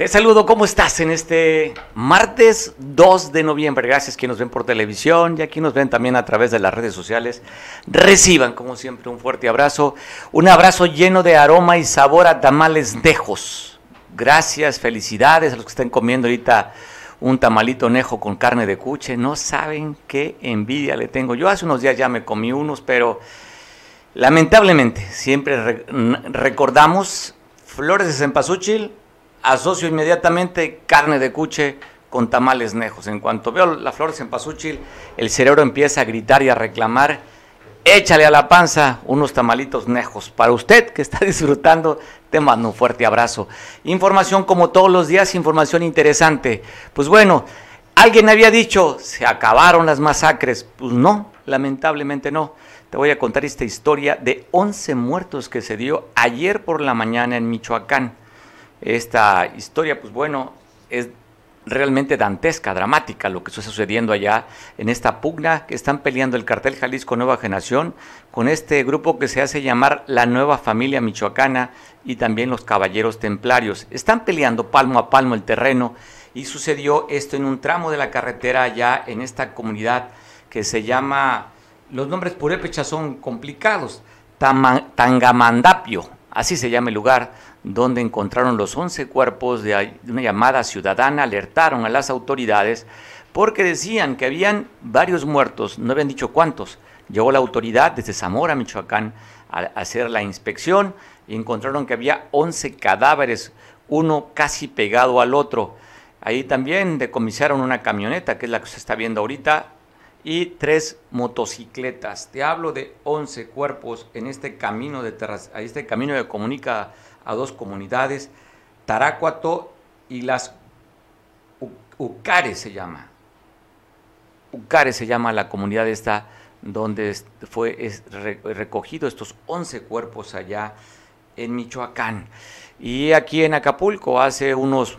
Te saludo, ¿cómo estás en este martes 2 de noviembre? Gracias que nos ven por televisión y aquí nos ven también a través de las redes sociales. Reciban, como siempre, un fuerte abrazo, un abrazo lleno de aroma y sabor a tamales nejos. Gracias, felicidades a los que estén comiendo ahorita un tamalito nejo con carne de cuche. No saben qué envidia le tengo. Yo hace unos días ya me comí unos, pero lamentablemente siempre recordamos flores de cempasúchil asocio inmediatamente carne de cuche con tamales nejos. En cuanto veo las flores en pasúchil, el cerebro empieza a gritar y a reclamar, échale a la panza unos tamalitos nejos. Para usted que está disfrutando, te mando un fuerte abrazo. Información como todos los días, información interesante. Pues bueno, alguien había dicho, se acabaron las masacres. Pues no, lamentablemente no. Te voy a contar esta historia de 11 muertos que se dio ayer por la mañana en Michoacán. Esta historia, pues bueno, es realmente dantesca, dramática lo que está sucediendo allá en esta pugna que están peleando el cartel Jalisco Nueva Generación con este grupo que se hace llamar la Nueva Familia Michoacana y también los Caballeros Templarios. Están peleando palmo a palmo el terreno y sucedió esto en un tramo de la carretera allá en esta comunidad que se llama, los nombres purépechas son complicados, Tangamandapio, así se llama el lugar, donde encontraron los 11 cuerpos de una llamada ciudadana, alertaron a las autoridades porque decían que habían varios muertos, no habían dicho cuántos. Llegó la autoridad desde Zamora, Michoacán, a hacer la inspección y encontraron que había 11 cadáveres, uno casi pegado al otro. Ahí también decomisaron una camioneta, que es la que se está viendo ahorita, y tres motocicletas. Te hablo de 11 cuerpos en este camino de este camino que comunica a dos comunidades, Tarácuato y las Ucares se llama. Ucares se llama la comunidad esta donde fue recogido estos 11 cuerpos allá en Michoacán. Y aquí en Acapulco hace unos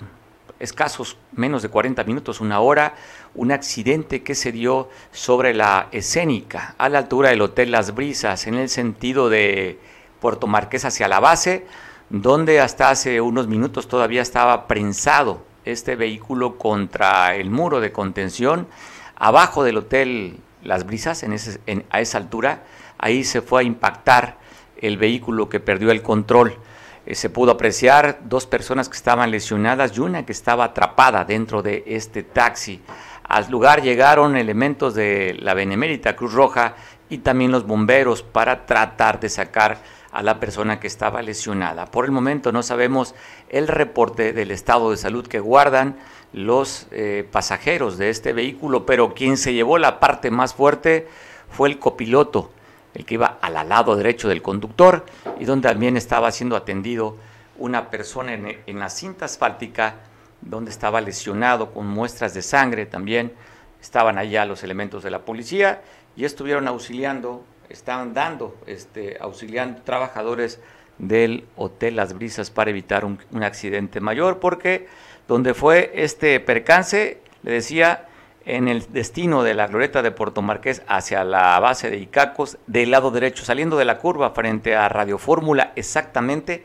escasos menos de 40 minutos, una hora, un accidente que se dio sobre la escénica a la altura del Hotel Las Brisas en el sentido de Puerto Marqués hacia la base donde hasta hace unos minutos todavía estaba prensado este vehículo contra el muro de contención abajo del hotel Las Brisas, a esa altura, ahí se fue a impactar el vehículo que perdió el control. Eh, se pudo apreciar dos personas que estaban lesionadas y una que estaba atrapada dentro de este taxi. Al lugar llegaron elementos de la Benemérita Cruz Roja y también los bomberos para tratar de sacar a la persona que estaba lesionada. Por el momento no sabemos el reporte del estado de salud que guardan los eh, pasajeros de este vehículo, pero quien se llevó la parte más fuerte fue el copiloto, el que iba al lado derecho del conductor y donde también estaba siendo atendido una persona en, en la cinta asfáltica donde estaba lesionado con muestras de sangre también. Estaban allá los elementos de la policía y estuvieron auxiliando estaban dando, este, auxiliando trabajadores del Hotel Las Brisas para evitar un, accidente mayor, porque donde fue este percance, le decía, en el destino de la glorieta de Puerto Marqués hacia la base de Icacos, del lado derecho, saliendo de la curva frente a Radio Fórmula, exactamente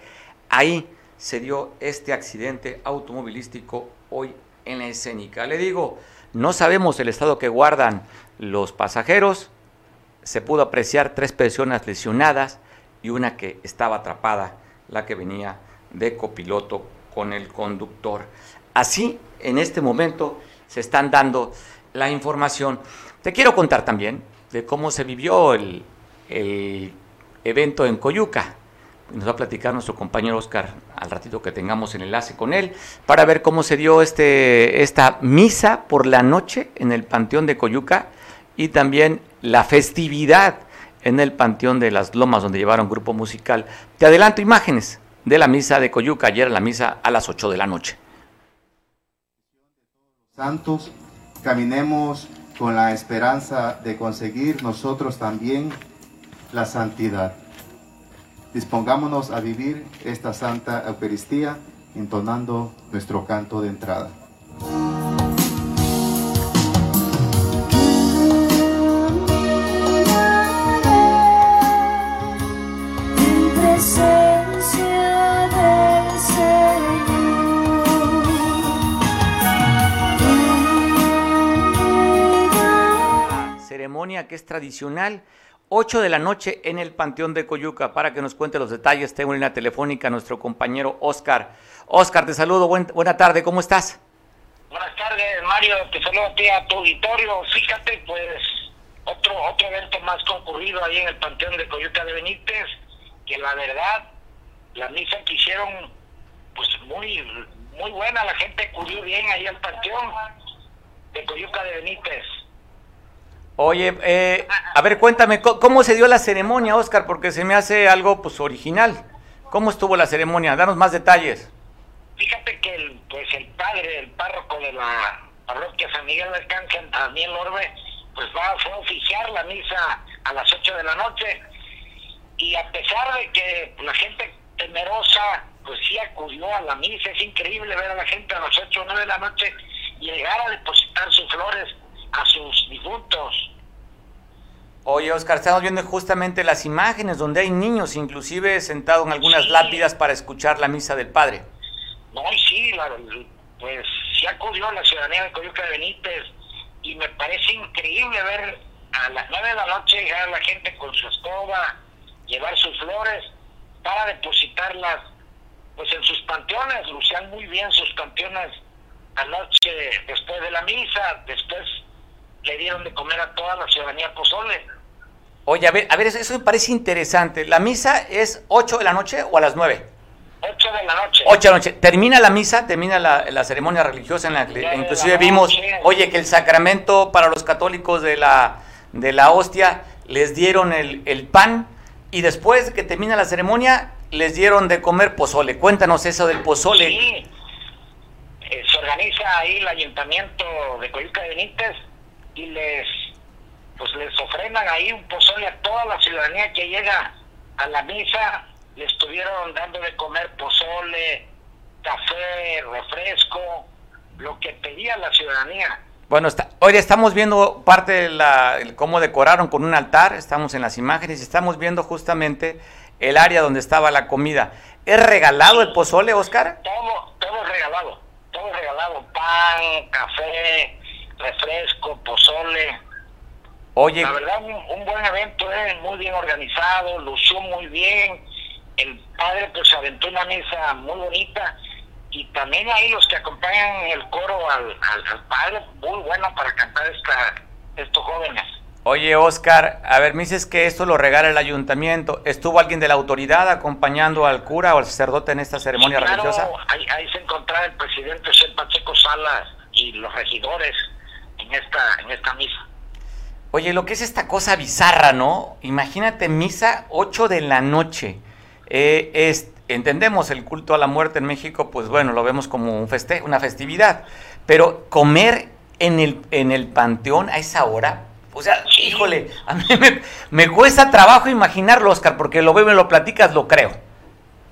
ahí se dio este accidente automovilístico hoy en la escénica. Le digo, no sabemos el estado que guardan los pasajeros, se pudo apreciar tres personas lesionadas y una que estaba atrapada, la que venía de copiloto con el conductor. Así, en este momento, se están dando la información. Te quiero contar también de cómo se vivió el, evento en Coyuca. Nos va a platicar nuestro compañero Oscar al ratito que tengamos el enlace con él para ver cómo se dio este, esta misa por la noche en el Panteón de Coyuca y también la festividad en el Panteón de las Lomas, donde llevaron grupo musical. Te adelanto imágenes de la misa de Coyuca, ayer la misa a las 8 de la noche. Santos, caminemos con la esperanza de conseguir nosotros también la santidad. Dispongámonos a vivir esta Santa Eucaristía entonando nuestro canto de entrada. Que es tradicional. 8 de la noche en el Panteón de Coyuca. Para que nos cuente los detalles, tengo en línea telefónica a nuestro compañero Oscar. Oscar, te saludo. buena tarde, ¿cómo estás? Buenas tardes, Mario. Te saludo a ti, a tu auditorio. Fíjate, pues, otro, otro evento más concurrido ahí en el Panteón de Coyuca de Benítez, que la verdad, la misa que hicieron, pues, muy, muy buena. La gente acudió bien ahí al Panteón de Coyuca de Benítez. Oye, eh, a ver, cuéntame, ¿cómo se dio la ceremonia, Oscar? Porque se me hace algo, pues, original. ¿Cómo estuvo la ceremonia? Danos más detalles. Fíjate que el, pues el padre, el párroco de la parroquia San Miguel del Cángel, Daniel Orbe, pues va, fue a oficiar la misa a las 8 de la noche. Y a pesar de que la gente temerosa, pues sí acudió a la misa, es increíble ver a la gente a las 8 o 9 de la noche llegar a depositar sus flores a sus difuntos. Oye, Oscar, estamos viendo justamente las imágenes donde hay niños, inclusive sentados en algunas lápidas para escuchar la misa del Padre. No, y sí, pues sí acudió la ciudadanía de Coyuca de Benítez y me parece increíble ver a las nueve de la noche llegar a la gente con su escoba, llevar sus flores para depositarlas pues en sus panteones, lucían muy bien sus panteones anoche después de la misa, después le dieron de comer a toda la ciudadanía pozole. Oye, a ver, a ver, eso, me parece interesante. ¿La misa es 8 de la noche o a las 9? 8 de la noche. 8 de la noche. Termina la misa, termina la, ceremonia religiosa en la que inclusive vimos, oye, que el sacramento para los católicos de la, de la hostia les dieron el, el pan y después que termina la ceremonia les dieron de comer pozole. Cuéntanos eso del pozole. Sí. Eh, se organiza ahí el ayuntamiento de Coyuca de Benítez y les pues les ofrendan ahí un pozole a toda la ciudadanía que llega a la misa le estuvieron dando de comer pozole, café, refresco, lo que pedía la ciudadanía. Bueno, hoy estamos viendo parte de la, cómo decoraron con un altar, estamos en las imágenes y estamos viendo justamente el área donde estaba la comida. ¿Es regalado el pozole, Oscar? Todo, todo regalado, todo regalado, pan, café, refresco, pozole. Oye. La verdad, un, buen evento, ¿eh? muy bien organizado, lució muy bien el padre pues aventó una mesa muy bonita y también ahí los que acompañan el coro al, al, padre, muy bueno para cantar esta, estos jóvenes. Oye, Oscar, a ver, me dices que esto lo regala el ayuntamiento. ¿Estuvo alguien de la autoridad acompañando al cura o al sacerdote en esta ceremonia claro, religiosa? Ahí, ahí se encontraba el presidente José Pacheco Salas y los regidores en esta, en esta misa. Oye, lo que es esta cosa bizarra, ¿no? Imagínate misa 8 de la noche. Eh, es, entendemos el culto a la muerte en México, pues bueno, lo vemos como un feste una festividad, pero comer en el, en el panteón a esa hora, o sea, híjole, a mí me, cuesta trabajo imaginarlo, Oscar, porque lo veo y lo platicas, lo creo.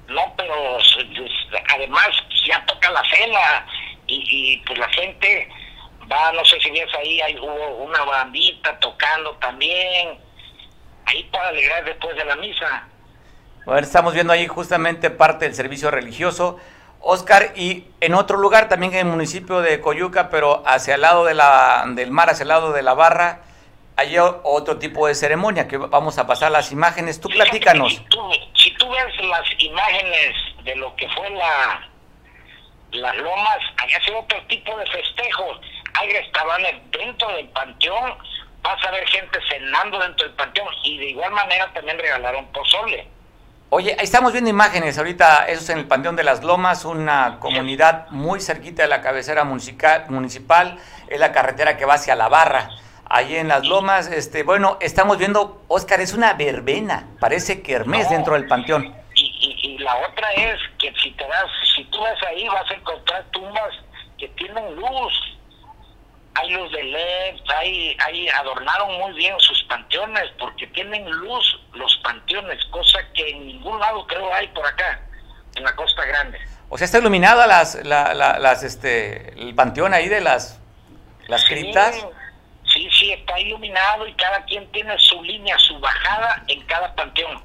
No, pero además ya toca la cena y, pues la gente va, no sé si ves ahí, hay hubo una bandita tocando también, ahí para alegrar después de la misa. Bueno, estamos viendo ahí justamente parte del servicio religioso. Oscar, y en otro lugar, también en el municipio de Coyuca, pero hacia el lado de la, del mar, hacia el lado de la barra, hay otro tipo de ceremonia que vamos a pasar las imágenes. Tú platícanos. Si tú, si tú ves las imágenes de lo que fue la las lomas, allá hace otro tipo de festejos. Hay restaurantes dentro del panteón, vas a ver gente cenando dentro del panteón y de igual manera también regalaron pozole. Oye, estamos viendo imágenes. Ahorita, eso es en el Panteón de las Lomas, una comunidad muy cerquita de la cabecera municipal, es la carretera que va hacia la barra, ahí en las Lomas, este, bueno, estamos viendo, Oscar, es una verbena, parece que Hermes dentro del panteón. Y, y, la otra es que si te das, si tú vas ahí vas a encontrar tumbas que tienen luz, hay luz de LED, hay, hay, adornaron muy bien sus panteones porque tienen luz los panteones, cosa que en ningún lado creo hay por acá, en la Costa Grande. O sea, está iluminada las, las, este, el panteón ahí de las, las criptas. Sí, sí, está iluminado y cada quien tiene su línea, su bajada en cada panteón.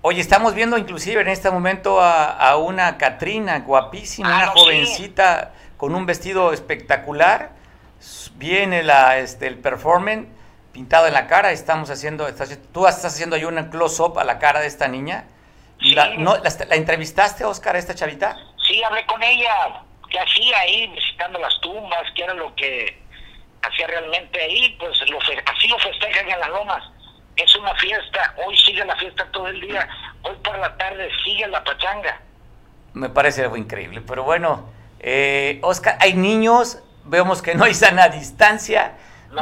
Oye, estamos viendo inclusive en este momento a, una Catrina guapísima, ah, una jovencita con un vestido espectacular viene la, este, el performance pintado en la cara. Estamos haciendo, tú estás haciendo ahí un close-up a la cara de esta niña. La, no, la, entrevistaste, Oscar, a esta chavita? Sí, hablé con ella. ¿Qué hacía ahí visitando las tumbas? ¿Qué era lo que hacía realmente ahí? Pues lo, así lo festejan en las lomas. Es una fiesta. Hoy sigue la fiesta todo el día. Hoy por la tarde sigue la pachanga. Me parece algo increíble. Pero bueno, eh, Oscar, hay niños. Vemos que no hay sana distancia.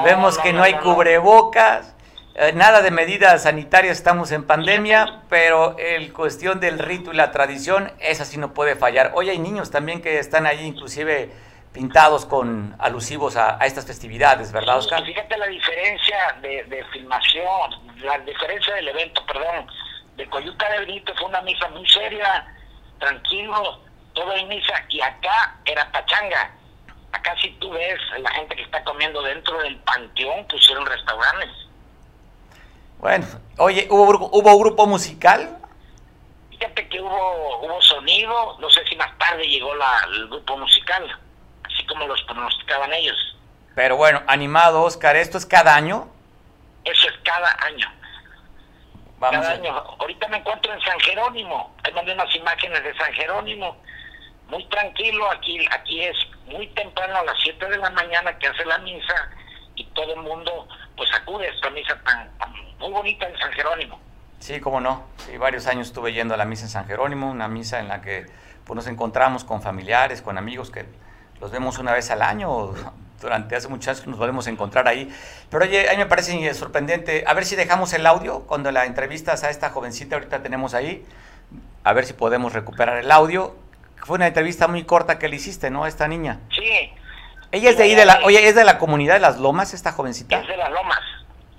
vemos que no hay cubrebocas eh, nada de medidas sanitarias, estamos en pandemia, pero el cuestión del rito y la tradición, esa sí no puede fallar. Hoy hay niños también que están ahí inclusive pintados con alusivos a, estas festividades, ¿verdad, Oscar? fíjate la diferencia de, filmación, la diferencia del evento, perdón, de Coyuca de Brito fue una misa muy seria, tranquilo, todo en misa, y acá era pachanga. Acá si tú ves la gente que está comiendo dentro del panteón, pusieron restaurantes bueno, oye, ¿hubo, ¿hubo grupo musical? Fíjate que hubo, hubo sonido, no sé si más tarde llegó la, el grupo musical, así como los pronosticaban ellos. Pero bueno, animado, Oscar, ¿esto es cada año? Eso es cada año. Vamos cada año. Ahorita me encuentro en San Jerónimo, hay mandé unas imágenes de San Jerónimo, muy tranquilo, aquí, aquí es muy temprano a las 7 de la mañana que hace la misa y todo el mundo pues acude a esta misa tan muy bonita en San Jerónimo. Sí, cómo no. Sí, varios años estuve yendo a la misa en San Jerónimo, una misa en la que pues, nos encontramos con familiares, con amigos que los vemos una vez al año, durante hace muchos años nos volvemos a encontrar ahí. Pero oye, a mí me parece sorprendente. A ver si dejamos el audio cuando la entrevistas a esta jovencita ahorita tenemos ahí. A ver si podemos recuperar el audio. Fue una entrevista muy corta que le hiciste, ¿no? A esta niña. Sí. Ella es de ahí, de la, oye, ¿es de la comunidad de Las Lomas, esta jovencita? Es de Las Lomas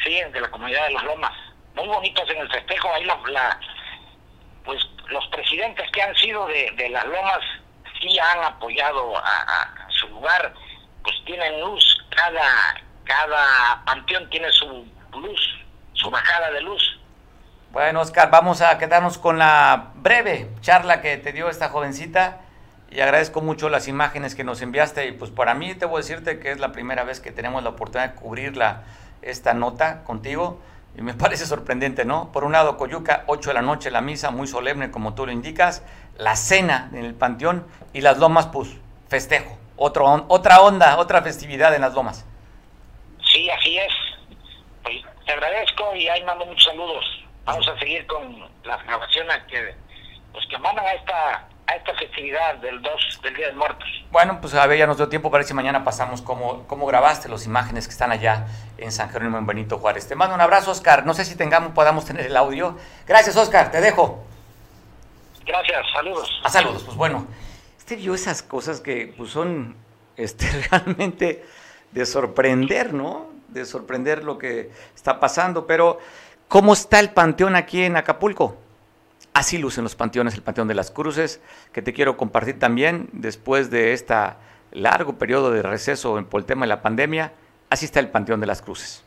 sí, de la comunidad de los Lomas. Muy bonitos en el festejo, ahí la, pues los presidentes que han sido de, las Lomas sí han apoyado a, su lugar, pues tienen luz, cada, cada panteón tiene su luz, su bajada de luz. Bueno, Oscar, vamos a quedarnos con la breve charla que te dio esta jovencita y agradezco mucho las imágenes que nos enviaste y pues para mí te voy a decirte que es la primera vez que tenemos la oportunidad de cubrirla esta nota contigo y me parece sorprendente, ¿no? Por un lado, Coyuca, 8 de la noche, la misa muy solemne, como tú lo indicas, la cena en el panteón y las lomas, pues, festejo, otro, otra onda, otra festividad en las lomas. Sí, así es. Pues, te agradezco y ahí mando muchos saludos. Vamos a seguir con las grabaciones que, pues, que mandan a esta a esta festividad del 2 del Día de Muertos. Bueno, pues a ver, ya nos dio tiempo para ver si mañana pasamos cómo, cómo grabaste las imágenes que están allá en San Jerónimo en Benito Juárez. Te mando un abrazo, Oscar. No sé si tengamos, podamos tener el audio. Gracias, Oscar, te dejo. Gracias, saludos. A ah, saludos, pues bueno. Este vio esas cosas que pues, son este, realmente de sorprender, ¿no? De sorprender lo que está pasando. Pero, ¿cómo está el panteón aquí en Acapulco? Así lucen los panteones, el Panteón de las Cruces, que te quiero compartir también después de este largo periodo de receso por el tema de la pandemia. Así está el Panteón de las Cruces.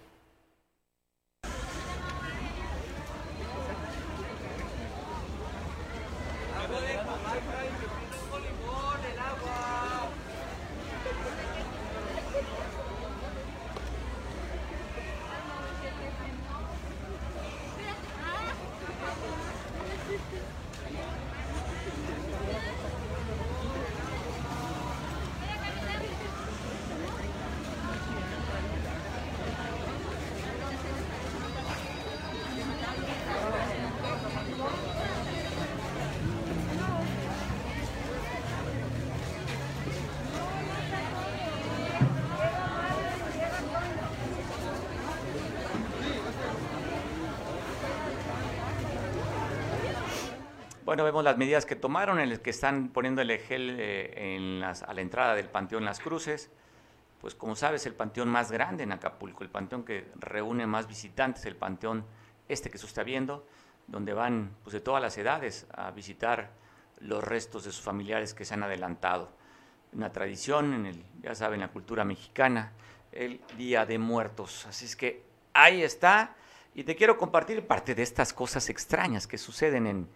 Bueno, vemos las medidas que tomaron, en las que están poniendo el gel eh, a la entrada del Panteón Las Cruces. Pues como sabes, el panteón más grande en Acapulco, el panteón que reúne más visitantes, el panteón este que se está viendo, donde van pues, de todas las edades a visitar los restos de sus familiares que se han adelantado. Una tradición, en el, ya saben, la cultura mexicana, el Día de Muertos. Así es que ahí está. Y te quiero compartir parte de estas cosas extrañas que suceden en,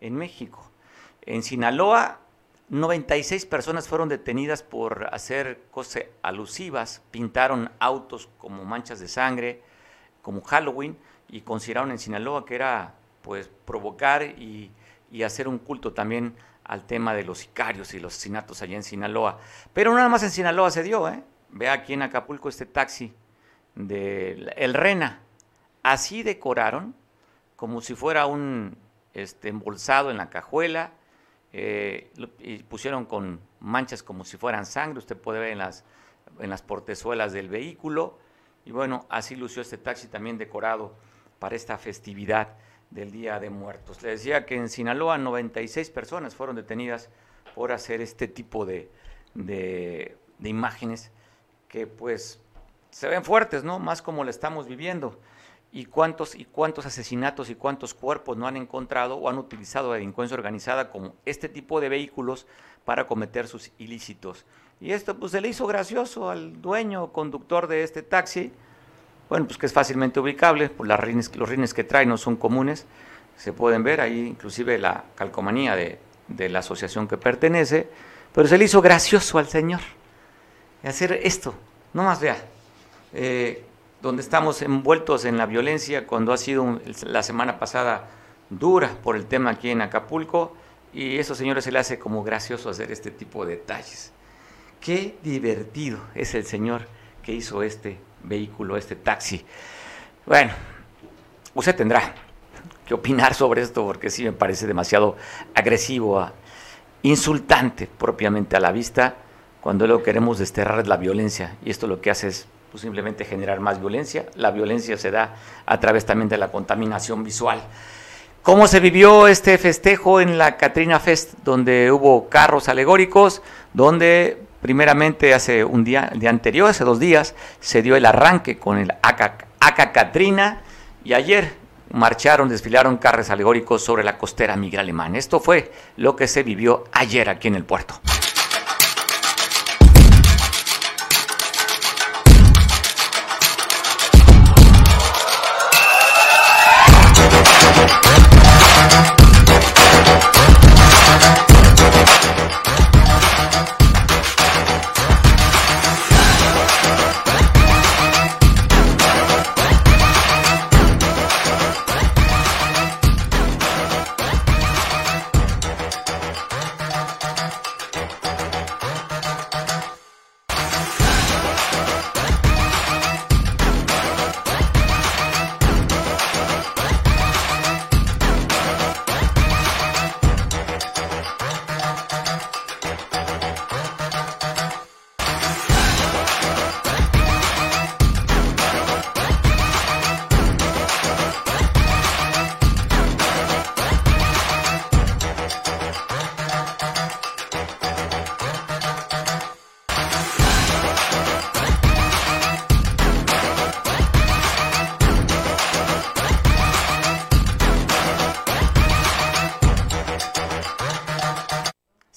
en México. En Sinaloa, 96 personas fueron detenidas por hacer cosas alusivas, pintaron autos como manchas de sangre, como Halloween y consideraron en Sinaloa que era pues provocar y, y hacer un culto también al tema de los sicarios y los asesinatos allá en Sinaloa. Pero nada más en Sinaloa se dio, ¿eh? Ve aquí en Acapulco este taxi del El Rena. Así decoraron, como si fuera un este, embolsado en la cajuela, eh, y pusieron con manchas como si fueran sangre, usted puede ver en las, en las portezuelas del vehículo, y bueno, así lució este taxi también decorado para esta festividad del Día de Muertos. Le decía que en Sinaloa 96 personas fueron detenidas por hacer este tipo de, de, de imágenes que pues se ven fuertes, ¿no? Más como lo estamos viviendo. Y cuántos, y cuántos asesinatos y cuántos cuerpos no han encontrado o han utilizado la delincuencia organizada como este tipo de vehículos para cometer sus ilícitos. Y esto pues se le hizo gracioso al dueño conductor de este taxi, bueno, pues que es fácilmente ubicable, pues las rines, los rines que trae no son comunes, se pueden ver ahí inclusive la calcomanía de, de la asociación que pertenece, pero se le hizo gracioso al señor hacer esto, no más vea, eh, donde estamos envueltos en la violencia cuando ha sido la semana pasada dura por el tema aquí en Acapulco y eso señores se le hace como gracioso hacer este tipo de detalles. Qué divertido es el señor que hizo este vehículo, este taxi. Bueno, usted tendrá que opinar sobre esto porque sí me parece demasiado agresivo, insultante propiamente a la vista cuando lo que queremos desterrar es la violencia y esto lo que hace es pues, simplemente generar más violencia. La violencia se da a través también de la contaminación visual. ¿Cómo se vivió este festejo en la Katrina Fest, donde hubo carros alegóricos, donde primeramente hace un día, el día anterior, hace dos días, se dio el arranque con el Aka Katrina y ayer marcharon, desfilaron carros alegóricos sobre la costera migra alemana. Esto fue lo que se vivió ayer aquí en el puerto.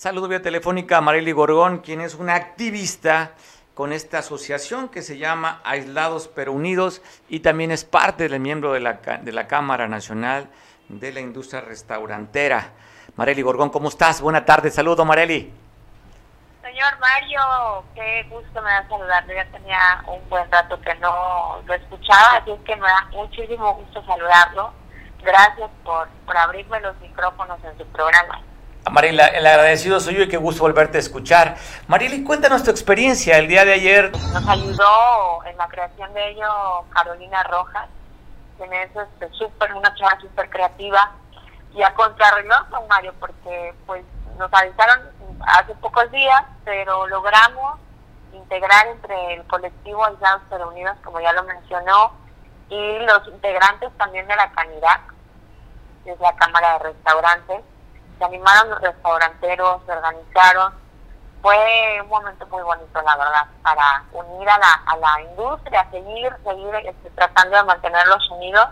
Saludo vía telefónica a Marely Gorgón, quien es una activista con esta asociación que se llama Aislados pero Unidos y también es parte del miembro de la, de la Cámara Nacional de la Industria Restaurantera. Marely Gorgón, ¿cómo estás? Buena tarde, saludo Marely. Señor Mario, qué gusto me da saludarlo. Ya tenía un buen rato que no lo escuchaba, así es que me da muchísimo gusto saludarlo. Gracias por, por abrirme los micrófonos en su programa. Marila, el agradecido soy yo y qué gusto volverte a escuchar. Marily, cuéntanos tu experiencia el día de ayer. Nos ayudó en la creación de ello Carolina Rojas, quien es este, una chava súper creativa y a contrarreloj con Mario, porque pues nos avisaron hace pocos días, pero logramos integrar entre el colectivo Aislados pero Unidos, como ya lo mencionó, y los integrantes también de la Canidad, que es la Cámara de Restaurantes, se animaron los restauranteros, se organizaron. Fue un momento muy bonito, la verdad, para unir a la, a la industria, seguir, seguir este, tratando de mantenerlos unidos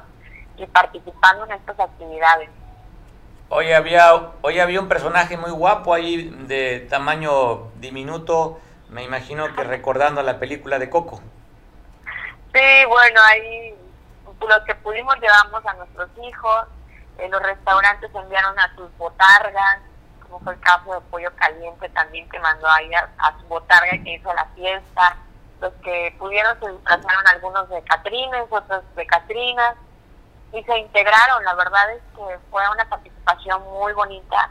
y participando en estas actividades. Hoy había, hoy había un personaje muy guapo ahí de tamaño diminuto, me imagino que recordando la película de Coco. Sí, bueno, ahí los que pudimos llevamos a nuestros hijos, los restaurantes enviaron a sus botargas, como fue el caso de Pollo Caliente también que mandó ahí a, su botarga que hizo la fiesta. los que pudieron se disfrazaron algunos de Catrines, otros de Catrinas, y se integraron. La verdad es que fue una participación muy bonita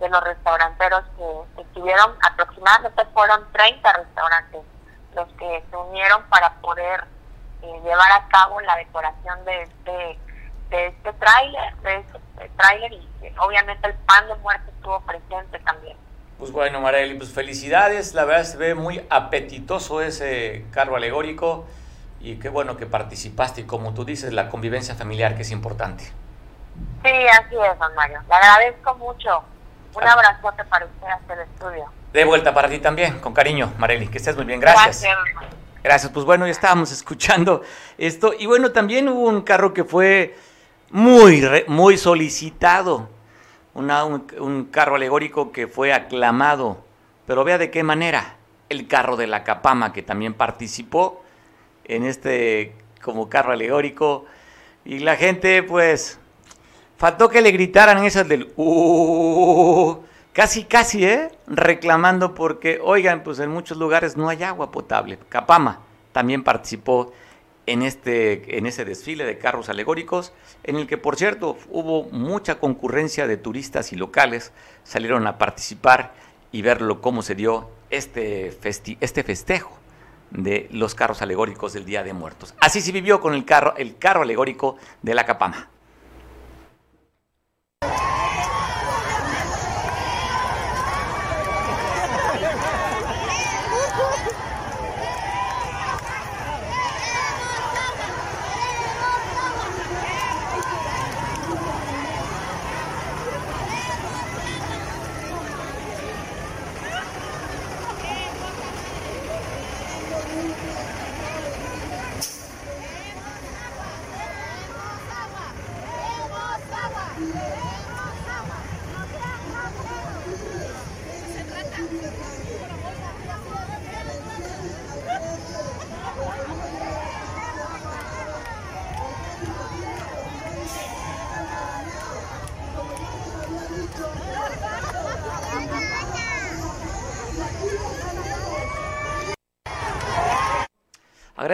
de los restauranteros que estuvieron, aproximadamente fueron 30 restaurantes los que se unieron para poder eh, llevar a cabo la decoración de este de este tráiler, de este tráiler y obviamente el pan de muerte estuvo presente también. Pues bueno, Marely, pues felicidades, la verdad se ve muy apetitoso ese carro alegórico y qué bueno que participaste y como tú dices, la convivencia familiar que es importante. Sí, así es, don Mario. Le agradezco mucho. Un ah. abrazote para usted hasta el estudio. De vuelta para ti también, con cariño, Marely, que estés muy bien. Gracias. Gracias. Pues bueno, ya estábamos escuchando esto. Y bueno, también hubo un carro que fue muy, muy solicitado. Una, un, carro alegórico que fue aclamado. Pero vea de qué manera. El carro de la Capama, que también participó en este como carro alegórico. Y la gente, pues, faltó que le gritaran esas del uh, casi, casi, ¿eh? Reclamando porque, oigan, pues en muchos lugares no hay agua potable. Capama también participó en, este, en ese desfile de carros alegóricos, en el que, por cierto, hubo mucha concurrencia de turistas y locales, salieron a participar y verlo cómo se dio este, este festejo de los carros alegóricos del Día de Muertos. Así se vivió con el carro, el carro alegórico de la Capama.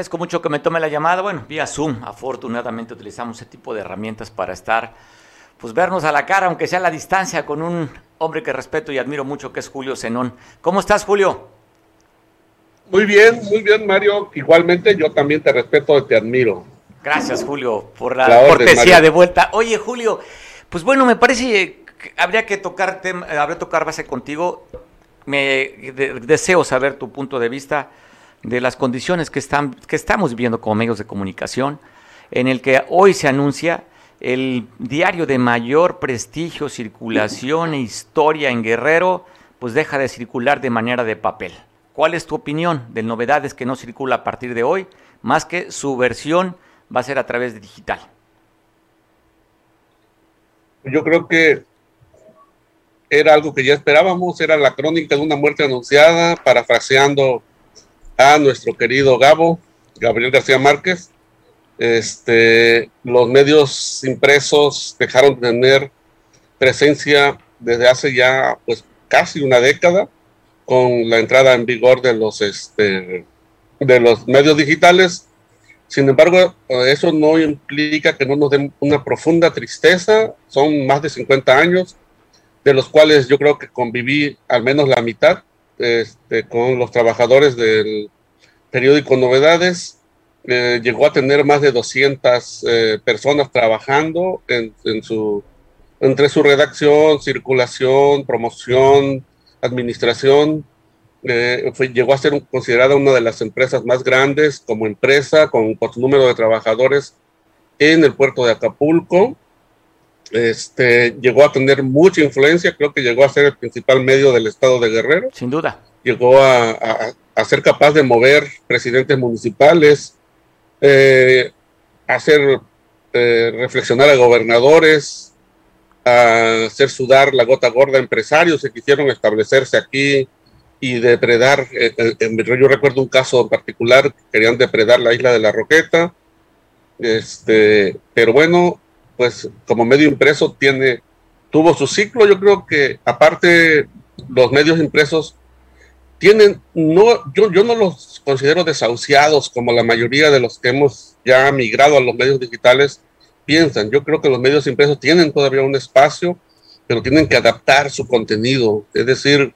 Agradezco mucho que me tome la llamada. Bueno, vía Zoom, afortunadamente utilizamos ese tipo de herramientas para estar, pues vernos a la cara, aunque sea a la distancia, con un hombre que respeto y admiro mucho, que es Julio Zenón. ¿Cómo estás, Julio? Muy bien, muy bien, Mario. Igualmente, yo también te respeto y te admiro. Gracias, Julio, por la, cortesía de vuelta. Oye, Julio, pues bueno, me parece que habría que tocar, habría tocar base contigo. Me deseo saber tu punto de vista de las condiciones que, están, que estamos viviendo como medios de comunicación, en el que hoy se anuncia el diario de mayor prestigio, circulación e historia en Guerrero, pues deja de circular de manera de papel. ¿Cuál es tu opinión de novedades que no circula a partir de hoy, más que su versión va a ser a través de digital? Yo creo que era algo que ya esperábamos, era la crónica de una muerte anunciada, parafraseando a nuestro querido Gabo, Gabriel García Márquez. Este, los medios impresos dejaron de tener presencia desde hace ya pues casi una década con la entrada en vigor de los este, de los medios digitales. Sin embargo, eso no implica que no nos den una profunda tristeza. Son más de 50 años, de los cuales yo creo que conviví al menos la mitad este, con los trabajadores del periódico Novedades. Eh, llegó a tener más de 200 eh, personas trabajando en, su, entre su redacción, circulación, promoción, administración. Eh, llegó a ser considerada una de las empresas más grandes como empresa, con, por su número de trabajadores en el puerto de Acapulco. Este, llegó a tener mucha influencia, creo que llegó a ser el principal medio del estado de Guerrero. Sin duda. Llegó a, ser capaz de mover presidentes municipales, eh, hacer eh, reflexionar a gobernadores, a hacer sudar la gota gorda a empresarios que quisieron establecerse aquí y depredar. Eh, yo recuerdo un caso en particular, querían depredar la isla de la Roqueta. Este, pero bueno, pues como medio impreso tiene, tuvo su ciclo. Yo creo que aparte los medios impresos tienen, no, yo, yo no los considero desahuciados como la mayoría de los que hemos ya migrado a los medios digitales piensan. Yo creo que los medios impresos tienen todavía un espacio, pero tienen que adaptar su contenido, es decir,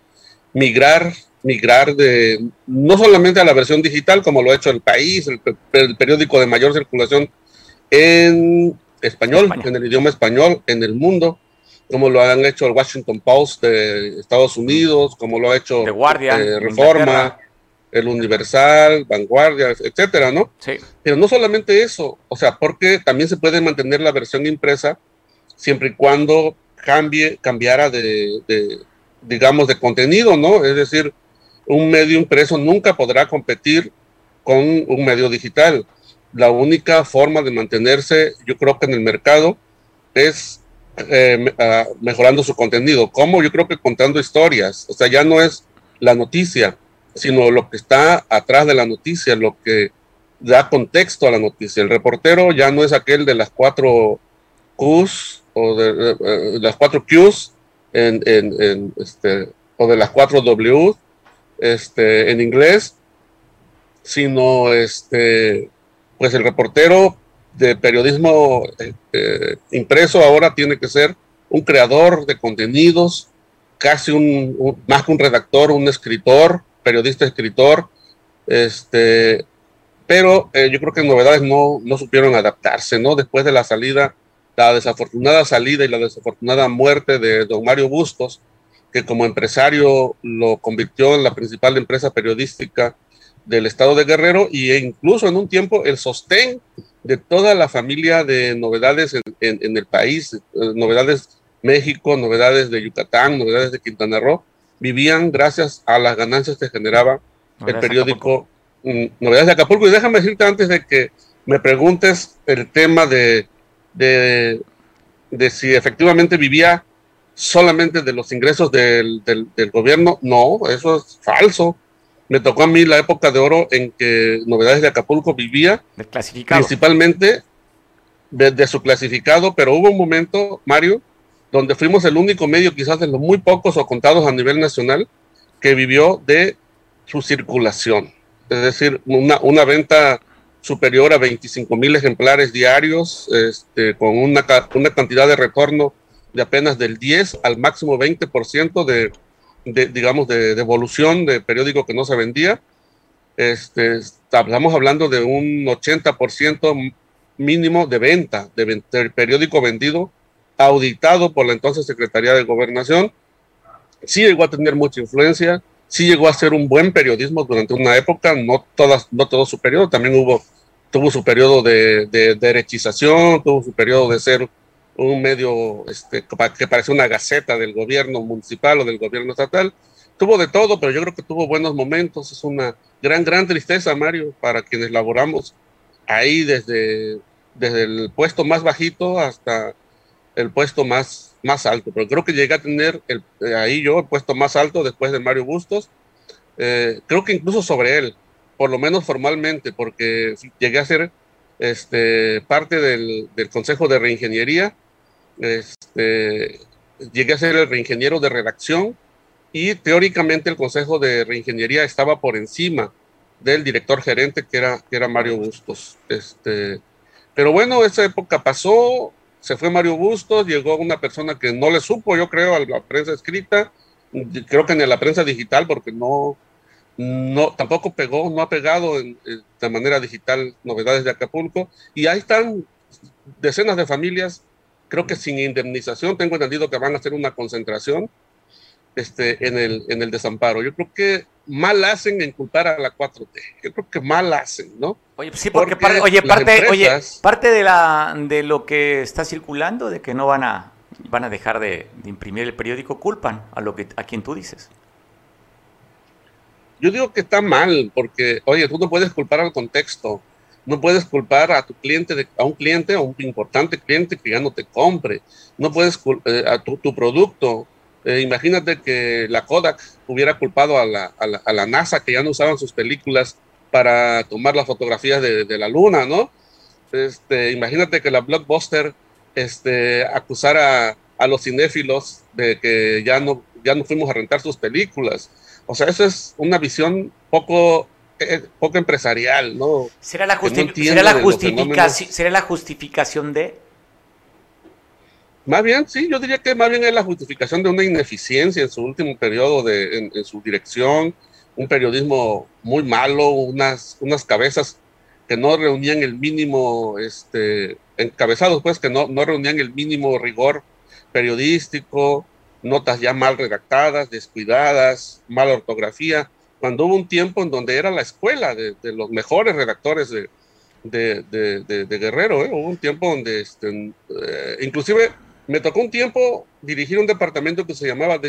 migrar, migrar de no solamente a la versión digital, como lo ha hecho el país, el, el periódico de mayor circulación en español, en el idioma español, en el mundo, como lo han hecho el Washington Post de Estados Unidos, como lo ha hecho The Guardian, eh, Reforma, el Universal, Vanguardia, etcétera, ¿no? Sí. Pero no solamente eso, o sea, porque también se puede mantener la versión impresa siempre y cuando cambie, cambiara de, de, digamos, de contenido, ¿no? Es decir, un medio impreso nunca podrá competir con un medio digital. La única forma de mantenerse, yo creo que en el mercado, es eh, uh, mejorando su contenido. ¿Cómo? Yo creo que contando historias. O sea, ya no es la noticia, sino lo que está atrás de la noticia, lo que da contexto a la noticia. El reportero ya no es aquel de las cuatro Qs o de, de las cuatro Qs en, en, en, este, o de las cuatro W este, en inglés, sino este, pues el reportero de periodismo eh, impreso ahora tiene que ser un creador de contenidos, casi un, más que un redactor, un escritor, periodista escritor, este, pero eh, yo creo que novedades no, no supieron adaptarse, ¿no? Después de la salida, la desafortunada salida y la desafortunada muerte de don Mario Bustos, que como empresario lo convirtió en la principal empresa periodística del estado de Guerrero y e incluso en un tiempo el sostén de toda la familia de novedades en, en, en el país, eh, novedades México, novedades de Yucatán, novedades de Quintana Roo, vivían gracias a las ganancias que generaba novedades el periódico mm, Novedades de Acapulco. Y déjame decirte antes de que me preguntes el tema de, de, de si efectivamente vivía solamente de los ingresos del, del, del, gobierno. No, eso es falso. Me tocó a mí la época de oro en que Novedades de Acapulco vivía principalmente de, de, su clasificado, pero hubo un momento, Mario, donde fuimos el único medio, quizás de los muy pocos o contados a nivel nacional, que vivió de su circulación. Es decir, una, una venta superior a 25 mil ejemplares diarios, este, con una, una cantidad de retorno de apenas del 10 al máximo 20% de, de, digamos, de devolución de, periódico que no se vendía. Este, estamos hablando de un 80% mínimo de venta de, de, periódico vendido, auditado por la entonces Secretaría de Gobernación. Sí llegó a tener mucha influencia, sí llegó a ser un buen periodismo durante una época, no, todas, no todo su periodo, también hubo, tuvo su periodo de, de derechización, tuvo su periodo de ser un medio este, que parecía una gaceta del gobierno municipal o del gobierno estatal. Tuvo de todo, pero yo creo que tuvo buenos momentos. Es una gran, gran tristeza, Mario, para quienes laboramos ahí desde, desde el puesto más bajito hasta el puesto más, más alto. Pero creo que llegué a tener el, eh, ahí yo el puesto más alto después de Mario Bustos. Eh, creo que incluso sobre él, por lo menos formalmente, porque llegué a ser este, parte del, del Consejo de Reingeniería este, llegué a ser el reingeniero de redacción y teóricamente el Consejo de Reingeniería estaba por encima del director gerente que era, que era Mario Bustos. Este, pero bueno, esa época pasó, se fue Mario Bustos, llegó una persona que no le supo, yo creo, a la prensa escrita, creo que ni a la prensa digital, porque no, no tampoco pegó, no ha pegado en, en, de manera digital novedades de Acapulco, y ahí están decenas de familias creo que sin indemnización, tengo entendido que van a hacer una concentración este, en, el, en el desamparo. Yo creo que mal hacen en culpar a la 4T. Yo creo que mal hacen, ¿no? Oye, sí, porque, porque parte, oye, parte, empresas, oye, parte de, la, de lo que está circulando, de que no van a, van a dejar de, de imprimir el periódico, culpan a, lo que, a quien tú dices. Yo digo que está mal, porque, oye, tú no puedes culpar al contexto no puedes culpar a tu cliente, de, a un cliente, a un importante cliente que ya no te compre. No puedes eh, a tu, producto. Eh, imagínate que la Kodak hubiera culpado a la, a, la, a la, NASA que ya no usaban sus películas para tomar las fotografías de, de la luna, ¿no? Este, imagínate que la Blockbuster este, acusara a los cinéfilos de que ya no, ya no fuimos a rentar sus películas. O sea, eso es una visión poco, eh, poco empresarial, ¿no? ¿Será la, ¿será la, justificación, ¿Será la justificación de...? Más bien, sí, yo diría que más bien es la justificación de una ineficiencia en su último periodo de, en, su dirección, un periodismo muy malo, unas, unas cabezas que no reunían el mínimo, este, encabezados pues, que no, no reunían el mínimo rigor periodístico, notas ya mal redactadas, descuidadas, mala ortografía, cuando hubo un tiempo en donde era la escuela de, los mejores redactores de, Guerrero, ¿eh? hubo un tiempo donde, este, eh, inclusive me tocó un tiempo dirigir un departamento que se llamaba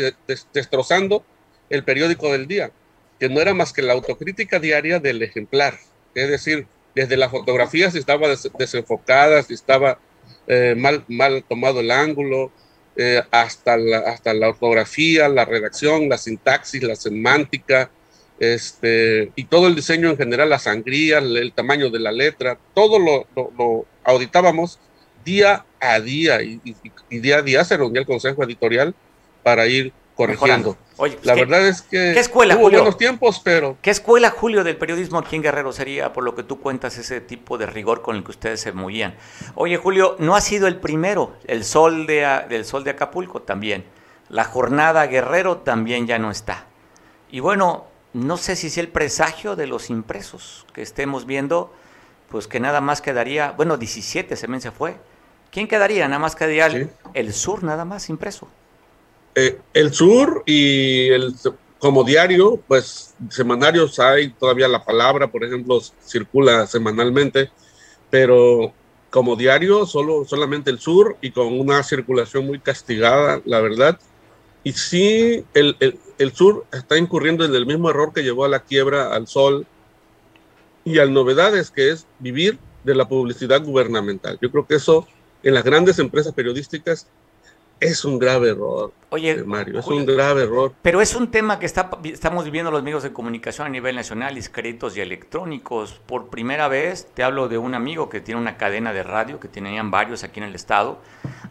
Destrozando el periódico del día, que no era más que la autocrítica diaria del ejemplar, es decir, desde las fotografías si estaba desenfocada, si estaba eh, mal, tomado el ángulo, eh, hasta, la, hasta la ortografía, la redacción, la sintaxis, la semántica, este, y todo el diseño en general, la sangría, el, tamaño de la letra, todo lo, lo, auditábamos día a día y, día a día se reunía el consejo editorial para ir corrigiendo. Oye, la verdad es que ¿qué escuela, hubo buenos tiempos, pero... ¿Qué escuela, Julio, del periodismo aquí en Guerrero sería, por lo que tú cuentas, ese tipo de rigor con el que ustedes se movían? Oye, Julio, no ha sido el primero, el sol de, del sol de Acapulco también. La jornada Guerrero también ya no está. Y bueno, no sé si es el presagio de los impresos que estemos viendo, pues que nada más quedaría, bueno, 17 se me se fue. ¿Quién quedaría? Nada más quedaría el sur, nada más impreso. Eh, el sur y el como diario, pues semanarios hay todavía la palabra, por ejemplo, circula semanalmente, pero como diario solo solamente el sur y con una circulación muy castigada, la verdad. Y sí, el, el, el sur está incurriendo en el mismo error que llevó a la quiebra al sol y al novedades, que es vivir de la publicidad gubernamental. Yo creo que eso en las grandes empresas periodísticas es un grave error. Oye, eh, Mario, es un grave error. Pero es un tema que está, estamos viviendo los medios de comunicación a nivel nacional, escritos y electrónicos. Por primera vez, te hablo de un amigo que tiene una cadena de radio, que tenían varios aquí en el estado,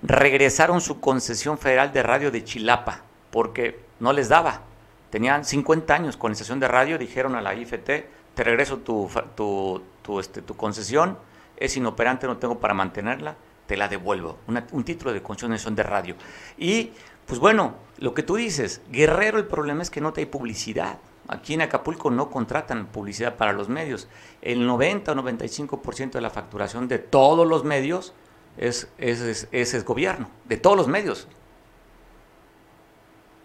regresaron su concesión federal de radio de Chilapa, porque no les daba. Tenían 50 años con estación de radio, dijeron a la IFT, te regreso tu, tu, tu, este, tu concesión, es inoperante, no tengo para mantenerla te la devuelvo. un título de concesión de radio. Y, pues bueno, lo que tú dices, Guerrero, el problema es que no te hay publicidad. Aquí en Acapulco no contratan publicidad para los medios. El 90 o 95% de la facturación de todos los medios es, es, es, gobierno, de todos los medios.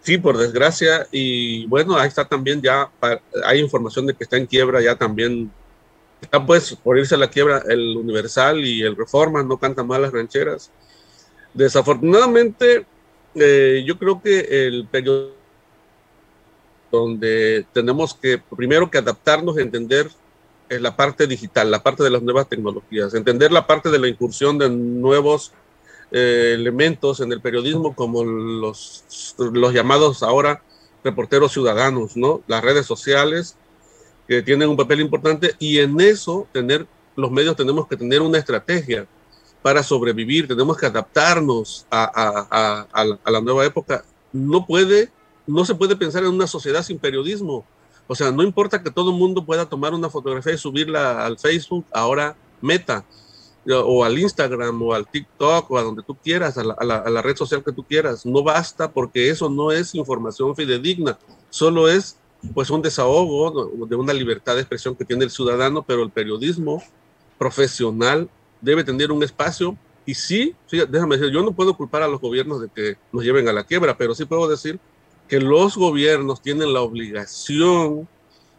Sí, por desgracia. Y bueno, ahí está también ya, hay información de que está en quiebra ya también está pues por irse a la quiebra el Universal y el Reforma, no cantan mal las rancheras. Desafortunadamente, eh, yo creo que el periodo donde tenemos que primero que adaptarnos, entender es la parte digital, la parte de las nuevas tecnologías, entender la parte de la incursión de nuevos eh, elementos en el periodismo como los, los llamados ahora reporteros ciudadanos, ¿no? Las redes sociales, que tienen un papel importante y en eso tener los medios tenemos que tener una estrategia para sobrevivir, tenemos que adaptarnos a, a, la, nueva época. No puede, no se puede pensar en una sociedad sin periodismo. O sea, no importa que todo el mundo pueda tomar una fotografía y subirla al Facebook, ahora Meta, o al Instagram, o al TikTok, o a donde tú quieras, a la, a la red social que tú quieras. No basta porque eso no es información fidedigna, solo es pues un desahogo de una libertad de expresión que tiene el ciudadano, pero el periodismo profesional debe tener un espacio. Y sí, déjame decir, yo no puedo culpar a los gobiernos de que nos lleven a la quiebra, pero sí puedo decir que los gobiernos tienen la obligación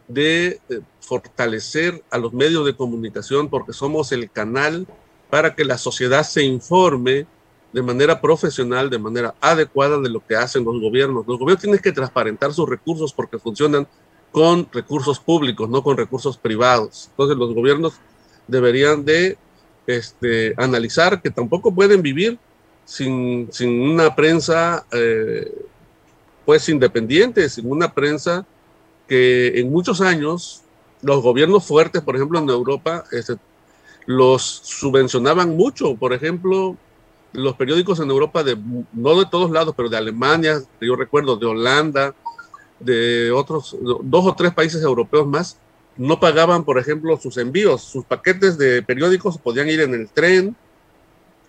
de eh, fortalecer a los medios de comunicación porque somos el canal para que la sociedad se informe de manera profesional, de manera adecuada de lo que hacen los gobiernos. Los gobiernos tienen que transparentar sus recursos porque funcionan con recursos públicos, no con recursos privados. Entonces los gobiernos deberían de este, analizar que tampoco pueden vivir sin, sin una prensa eh, pues independiente, sin una prensa que en muchos años los gobiernos fuertes, por ejemplo en Europa, este, los subvencionaban mucho. Por ejemplo, los periódicos en Europa, de, no de todos lados, pero de Alemania, yo recuerdo, de Holanda, de otros, dos o tres países europeos más, no pagaban, por ejemplo, sus envíos. Sus paquetes de periódicos podían ir en el tren,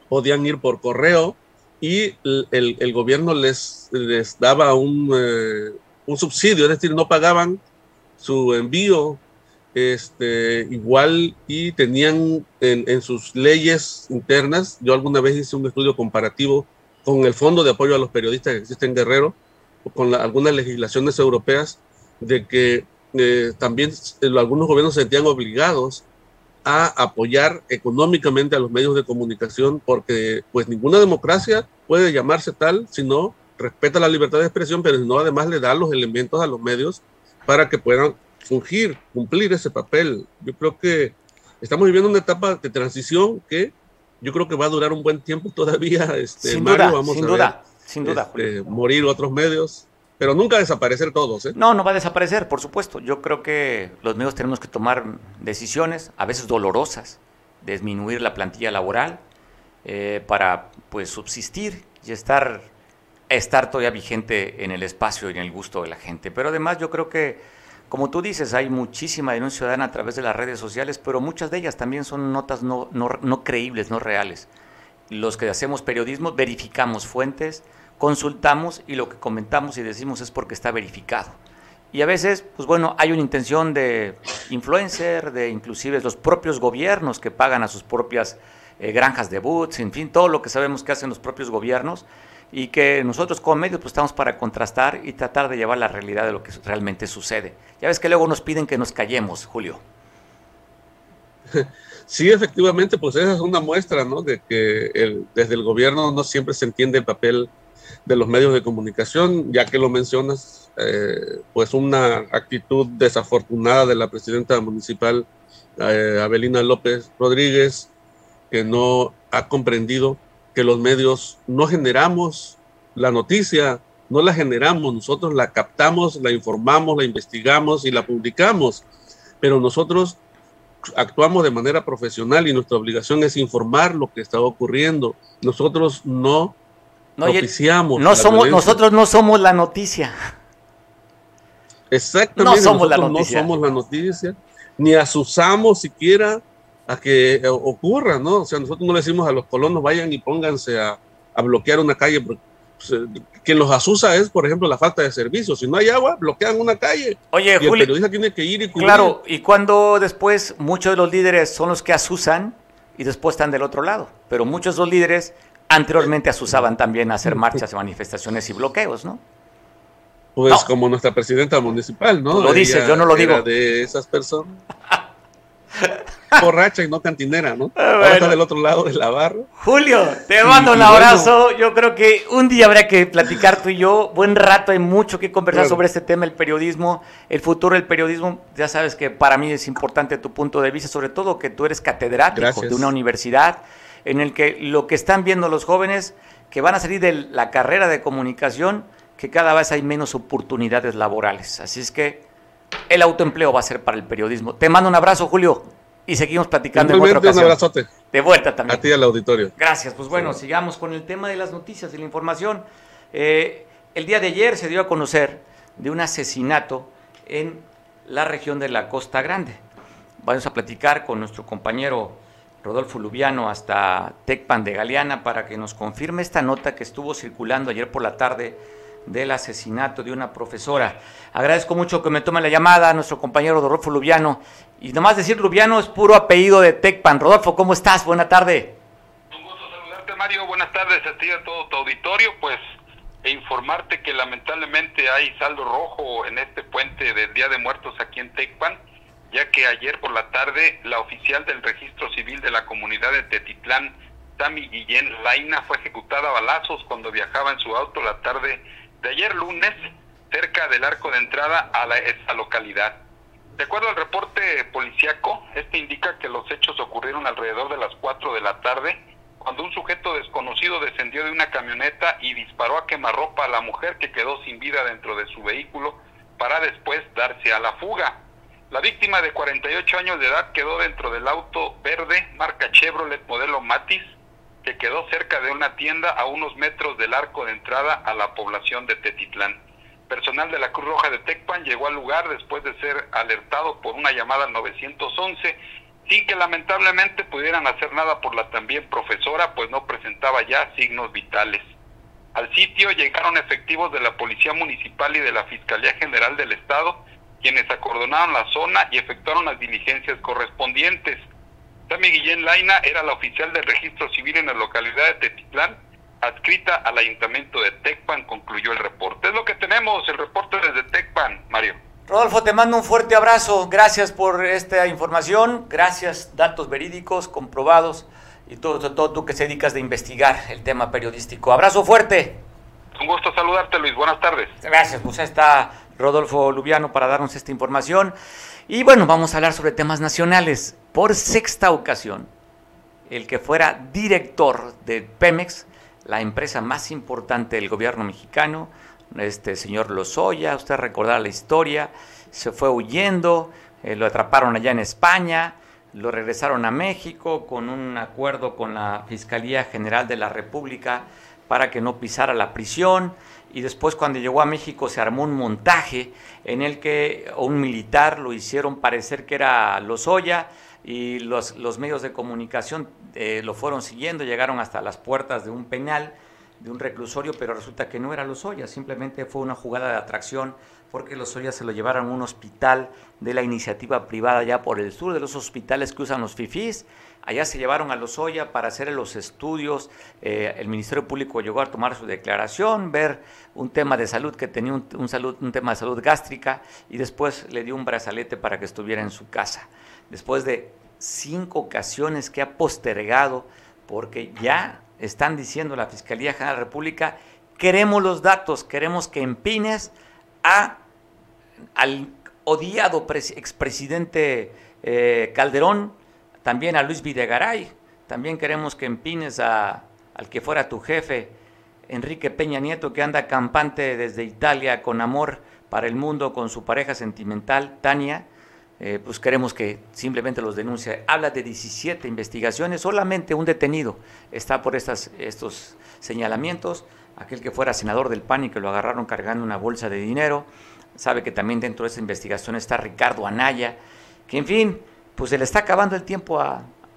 podían ir por correo y el, el gobierno les, les daba un, eh, un subsidio, es decir, no pagaban su envío este, igual y tenían en, sus leyes internas, yo alguna vez hice un estudio comparativo con el Fondo de Apoyo a los Periodistas que existe en Guerrero, con algunas legislaciones europeas, de que eh, también algunos gobiernos se sentían obligados a apoyar económicamente a los medios de comunicación, porque pues ninguna democracia puede llamarse tal si no respeta la libertad de expresión, pero si no además le da los elementos a los medios para que puedan fungir, cumplir ese papel. Yo creo que estamos viviendo una etapa de transición que yo creo que va a durar un buen tiempo todavía. Este, sin duda, vamos sin a duda, sin duda. Este, morir otros medios, pero nunca desaparecer todos. ¿eh? No, no va a desaparecer, por supuesto. Yo creo que los medios tenemos que tomar decisiones, a veces dolorosas, disminuir la plantilla laboral eh, para pues subsistir y estar, estar todavía vigente en el espacio y en el gusto de la gente. Pero además yo creo que como tú dices, hay muchísima denuncia ciudadana a través de las redes sociales, pero muchas de ellas también son notas no, no, creíbles, no reales. Los que hacemos periodismo verificamos fuentes, consultamos y lo que comentamos y decimos es porque está verificado. Y a veces, pues bueno, hay una intención de influencer, de inclusive los propios gobiernos que pagan a sus propias eh, granjas de boots, en fin, todo lo que sabemos que hacen los propios gobiernos y que nosotros como medios pues estamos para contrastar y tratar de llevar la realidad de lo que realmente sucede. Ya ves que luego nos piden que nos callemos, Julio. Sí, efectivamente, pues esa es una muestra, ¿no? De que desde el gobierno no siempre se entiende el papel de los medios de comunicación, ya que lo mencionas, eh, pues una actitud desafortunada de la presidenta municipal, eh, Abelina López Rodríguez, que no ha comprendido que los medios no generamos la noticia, no la generamos, nosotros la captamos, la informamos, la investigamos y la publicamos, pero nosotros actuamos de manera profesional y nuestra obligación es informar lo que está ocurriendo. Nosotros no, no propiciamos. No somos, nosotros no somos la noticia. Exactamente, no somos nosotros no somos la noticia, ni asusamos siquiera a que eh, ocurra, ¿no? O sea, nosotros no le decimos a los colonos vayan y pónganse a, bloquear una calle, porque pues, eh, quien los asusa es, por ejemplo, la falta de servicios. Si no hay agua, bloquean una calle. Oye, y el periodista tiene que ir y cubrir. Claro, y cuando después muchos de los líderes son los que asusan y después están del otro lado. Pero muchos de los líderes anteriormente asusaban también a hacer marchas, manifestaciones y bloqueos, ¿no? Pues como nuestra presidenta municipal, ¿no? lo dices, yo no lo digo. De esas personas. borracha y no cantinera, ¿no? Ahora está del otro lado de la barra. Julio, te mando un abrazo. Yo creo que un día habrá que platicar tú y yo. Buen rato, hay mucho que conversar sobre este tema, el periodismo, el futuro del periodismo. Ya sabes que para mí es importante tu punto de vista, sobre todo que tú eres catedrático de una universidad en el que lo que están viendo los jóvenes que van a salir de la carrera de comunicación, que cada vez hay menos oportunidades laborales. Así es que el autoempleo va a ser para el periodismo. Te mando un abrazo, Julio y seguimos platicando en otra ocasión. Un abrazote. De vuelta también. A ti al auditorio. Gracias. Pues bueno, sigamos con el tema de las noticias y la información. Eh, el día de ayer se dio a conocer de un asesinato en la región de la Costa Grande. Vamos a platicar con nuestro compañero Rodolfo Lubiano hasta Tecpan de Galeana para que nos confirme esta nota que estuvo circulando ayer por la tarde del asesinato de una profesora. Agradezco mucho que me tome la llamada a nuestro compañero Rodolfo Lubiano. Y nomás decir Lubiano es puro apellido de Tecpan. Rodolfo, ¿cómo estás? Buena tarde. Un gusto saludarte, Mario. Buenas tardes a ti y a todo tu auditorio. Pues e informarte que lamentablemente hay saldo rojo en este puente del Día de Muertos aquí en Tecpan, ya que ayer por la tarde la oficial del registro civil de la comunidad de Tetitlán, Tami Guillén Laina, fue ejecutada a balazos cuando viajaba en su auto la tarde de ayer lunes cerca del arco de entrada a la, esta localidad. De acuerdo al reporte policiaco, este indica que los hechos ocurrieron alrededor de las 4 de la tarde, cuando un sujeto desconocido descendió de una camioneta y disparó a quemarropa a la mujer que quedó sin vida dentro de su vehículo para después darse a la fuga. La víctima de 48 años de edad quedó dentro del auto verde marca Chevrolet modelo Matiz que quedó cerca de una tienda a unos metros del arco de entrada a la población de Tetitlán. Personal de la Cruz Roja de Tecpan llegó al lugar después de ser alertado por una llamada 911 sin que lamentablemente pudieran hacer nada por la también profesora, pues no presentaba ya signos vitales. Al sitio llegaron efectivos de la Policía Municipal y de la Fiscalía General del Estado, quienes acordonaron la zona y efectuaron las diligencias correspondientes. Tami Guillén Laina era la oficial del registro civil en la localidad de Tetitlán, adscrita al ayuntamiento de Tecpan, concluyó el reporte. Es lo que tenemos, el reporte desde Tecpan, Mario. Rodolfo, te mando un fuerte abrazo. Gracias por esta información. Gracias, datos verídicos, comprobados y todo, todo, tú que se dedicas de investigar el tema periodístico. Abrazo fuerte. Un gusto saludarte, Luis. Buenas tardes. Gracias. Pues está Rodolfo Lubiano para darnos esta información. Y bueno, vamos a hablar sobre temas nacionales. Por sexta ocasión, el que fuera director de Pemex, la empresa más importante del gobierno mexicano, este señor Lozoya, usted recordará la historia, se fue huyendo, eh, lo atraparon allá en España, lo regresaron a México con un acuerdo con la Fiscalía General de la República para que no pisara la prisión y después cuando llegó a México se armó un montaje en el que un militar lo hicieron parecer que era Lozoya y los, los medios de comunicación eh, lo fueron siguiendo, llegaron hasta las puertas de un penal de un reclusorio, pero resulta que no era Lozoya, simplemente fue una jugada de atracción porque Lozoya se lo llevaron a un hospital de la iniciativa privada ya por el sur de los hospitales que usan los FIFIs. Allá se llevaron a Lozoya para hacer los estudios. Eh, el Ministerio Público llegó a tomar su declaración, ver un tema de salud que tenía un, salud, un tema de salud gástrica y después le dio un brazalete para que estuviera en su casa. Después de cinco ocasiones que ha postergado porque ya están diciendo la Fiscalía General de la República, queremos los datos, queremos que empines a, al odiado expresidente eh, Calderón, también a Luis Videgaray, también queremos que empines a, al que fuera tu jefe, Enrique Peña Nieto, que anda campante desde Italia con amor para el mundo con su pareja sentimental, Tania, eh, pues queremos que simplemente los denuncie. Habla de 17 investigaciones, solamente un detenido está por estas, estos señalamientos. Aquel que fuera senador del PAN y que lo agarraron cargando una bolsa de dinero. Sabe que también dentro de esta investigación está Ricardo Anaya, que en fin, pues se le está acabando el tiempo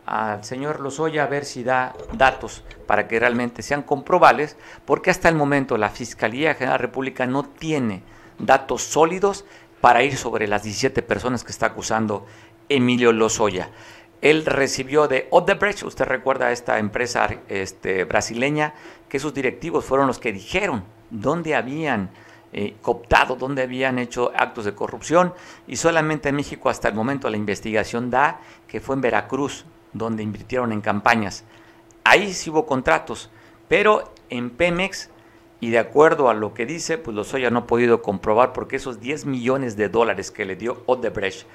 al señor Lozoya a ver si da datos para que realmente sean comprobables, porque hasta el momento la Fiscalía General de la República no tiene datos sólidos para ir sobre las 17 personas que está acusando Emilio Lozoya. Él recibió de Odebrecht, usted recuerda esta empresa este, brasileña, que sus directivos fueron los que dijeron dónde habían eh, cooptado, dónde habían hecho actos de corrupción, y solamente en México hasta el momento la investigación da que fue en Veracruz, donde invirtieron en campañas. Ahí sí hubo contratos, pero en Pemex y de acuerdo a lo que dice, pues Lozoya no ha podido comprobar porque esos 10 millones de dólares que le dio Odebrecht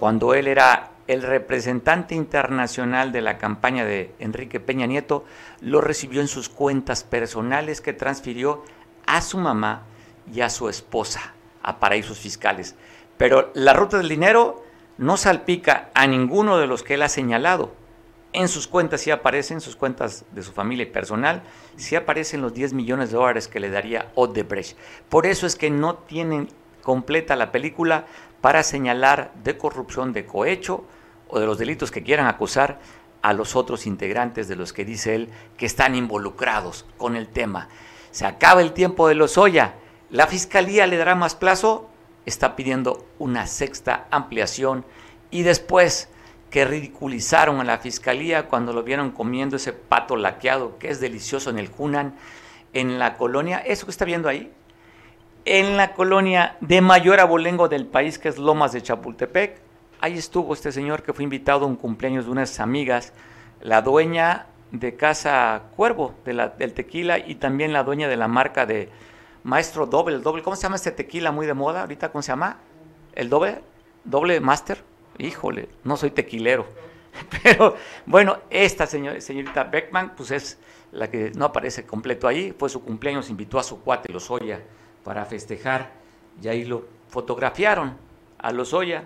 cuando él era el representante internacional de la campaña de Enrique Peña Nieto, lo recibió en sus cuentas personales que transfirió a su mamá y a su esposa a paraísos fiscales. Pero la ruta del dinero no salpica a ninguno de los que él ha señalado. En sus cuentas sí aparecen, sus cuentas de su familia y personal, sí aparecen los 10 millones de dólares que le daría Odebrecht. Por eso es que no tienen completa la película para señalar de corrupción de cohecho o de los delitos que quieran acusar a los otros integrantes de los que dice él que están involucrados con el tema. Se acaba el tiempo de Lozoya. La fiscalía le dará más plazo, está pidiendo una sexta ampliación y después que ridiculizaron a la fiscalía cuando lo vieron comiendo ese pato laqueado que es delicioso en el Hunan, en la colonia, eso que está viendo ahí, en la colonia de mayor abolengo del país, que es Lomas de Chapultepec. Ahí estuvo este señor que fue invitado a un cumpleaños de unas amigas, la dueña de Casa Cuervo, de la, del tequila, y también la dueña de la marca de Maestro Doble, Doble. ¿Cómo se llama este tequila muy de moda ahorita? ¿Cómo se llama? ¿El Doble? ¿Doble Master? Híjole, no soy tequilero. Pero bueno, esta señorita Beckman, pues es la que no aparece completo ahí, fue su cumpleaños, invitó a su cuate Lozoya para festejar y ahí lo fotografiaron a Lozoya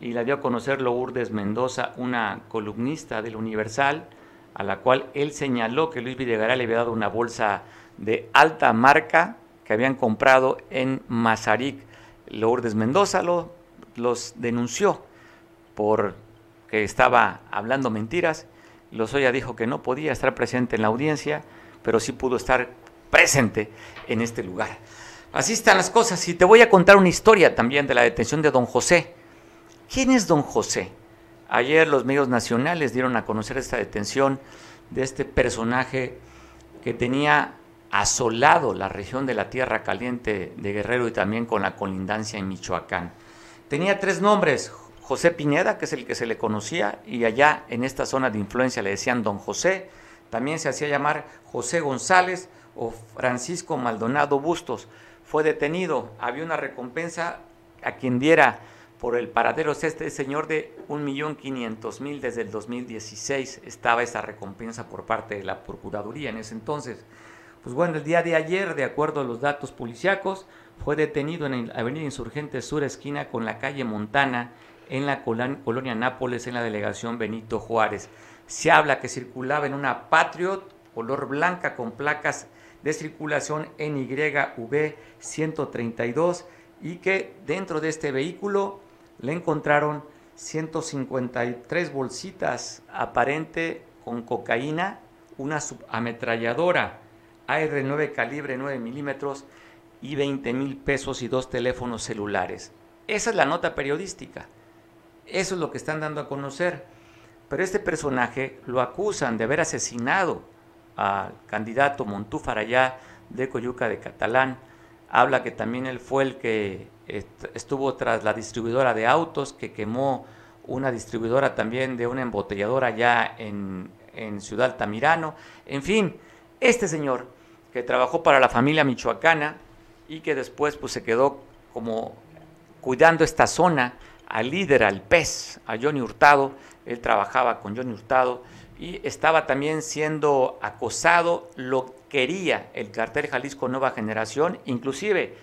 y la dio a conocer Lourdes Mendoza, una columnista del Universal, a la cual él señaló que Luis Videgaray le había dado una bolsa de alta marca que habían comprado en Mazarik. Lourdes Mendoza lo, los denunció por que estaba hablando mentiras. Lozoya dijo que no podía estar presente en la audiencia, pero sí pudo estar presente en este lugar. Así están las cosas. Y te voy a contar una historia también de la detención de don José. ¿Quién es don José? Ayer los medios nacionales dieron a conocer esta detención de este personaje que tenía asolado la región de la Tierra Caliente de Guerrero y también con la colindancia en Michoacán. Tenía tres nombres, José Pineda, que es el que se le conocía, y allá en esta zona de influencia le decían don José, también se hacía llamar José González o Francisco Maldonado Bustos. Fue detenido, había una recompensa a quien diera por el paradero este señor de 1.500.000 desde el 2016 estaba esa recompensa por parte de la Procuraduría en ese entonces. Pues bueno, el día de ayer, de acuerdo a los datos policíacos, fue detenido en la Avenida Insurgente Sur, esquina con la calle Montana, en la colonia Nápoles, en la delegación Benito Juárez. Se habla que circulaba en una Patriot color blanca con placas de circulación NYV 132 y que dentro de este vehículo le encontraron 153 bolsitas aparente con cocaína, una subametralladora AR-9 calibre 9 milímetros y 20 mil pesos y dos teléfonos celulares. Esa es la nota periodística. Eso es lo que están dando a conocer. Pero este personaje lo acusan de haber asesinado al candidato Montúfar allá de Coyuca de Catalán. Habla que también él fue el que estuvo tras la distribuidora de autos, que quemó una distribuidora también de una embotelladora allá en, Ciudad Tamirano. En fin, este señor que trabajó para la familia michoacana y que después pues, se quedó como cuidando esta zona, al líder, al pez, a Johnny Hurtado, él trabajaba con Johnny Hurtado y estaba también siendo acosado, lo quería el cartel Jalisco Nueva Generación, inclusive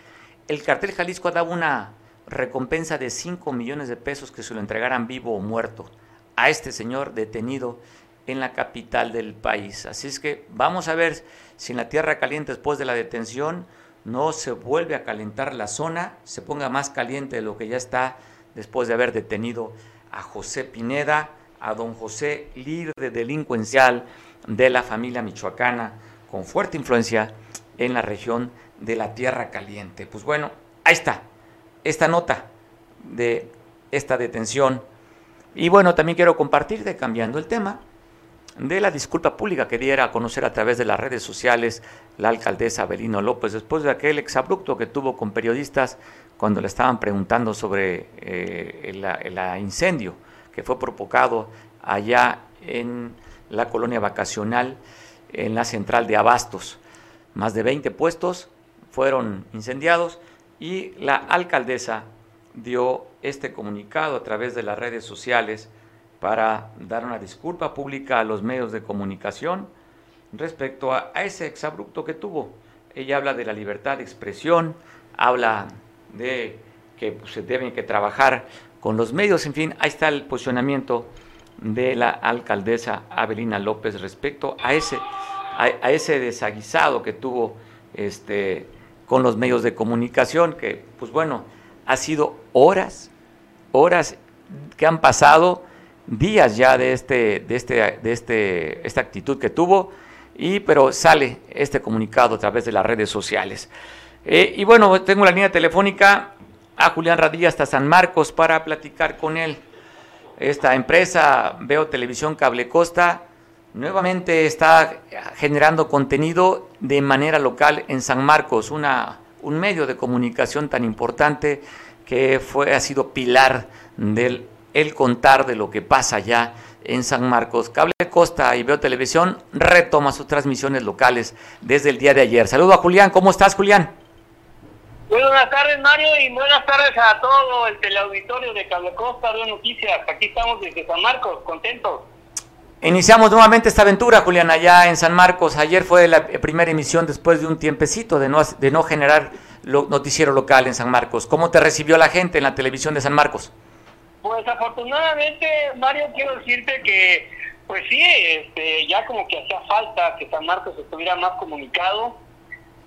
el cartel Jalisco daba una recompensa de 5 millones de pesos que se lo entregaran vivo o muerto a este señor detenido en la capital del país. Así es que vamos a ver si en la Tierra Caliente después de la detención no se vuelve a calentar la zona, se ponga más caliente de lo que ya está después de haber detenido a José Pineda, a don José, líder delincuencial de la familia michoacana, con fuerte influencia en la región de la Tierra Caliente. Pues bueno, ahí está, esta nota de esta detención. Y bueno, también quiero compartirte, cambiando el tema, de la disculpa pública que diera a conocer a través de las redes sociales la alcaldesa Abelino López después de aquel exabrupto que tuvo con periodistas cuando le estaban preguntando sobre eh, el, incendio que fue provocado allá en la colonia vacacional en la central de Abastos. Más de 20 puestos fueron incendiados y la alcaldesa dio este comunicado a través de las redes sociales para dar una disculpa pública a los medios de comunicación respecto a, ese exabrupto que tuvo. Ella habla de la libertad de expresión, habla de que pues, se deben que trabajar con los medios, en fin, ahí está el posicionamiento de la alcaldesa Abelina López respecto a ese, a, ese desaguisado que tuvo este, con los medios de comunicación, que pues bueno, ha sido horas, horas que han pasado días ya de, este, de, este, de este, esta actitud que tuvo, y, pero sale este comunicado a través de las redes sociales. Eh, y bueno, tengo la línea telefónica a Julián Radilla hasta San Marcos para platicar con él. Esta empresa, Veo Televisión Cable Costa, nuevamente está generando contenido de manera local en San Marcos, una, un medio de comunicación tan importante que fue, ha sido pilar del el contar de lo que pasa ya en San Marcos. Cable Costa y Veo Televisión retoma sus transmisiones locales desde el día de ayer. Saludo a Julián, ¿cómo estás Julián? Muy buenas tardes Mario y buenas tardes a todo el teleauditorio de Cable Costa, de Noticias. Aquí estamos desde San Marcos, contentos. Iniciamos nuevamente esta aventura, Julián, allá en San Marcos. Ayer fue la primera emisión después de un tiempecito de no, de no generar noticiero local en San Marcos. ¿Cómo te recibió la gente en la televisión de San Marcos? Pues afortunadamente, Mario, quiero decirte que, pues sí, este, ya como que hacía falta que San Marcos estuviera más comunicado.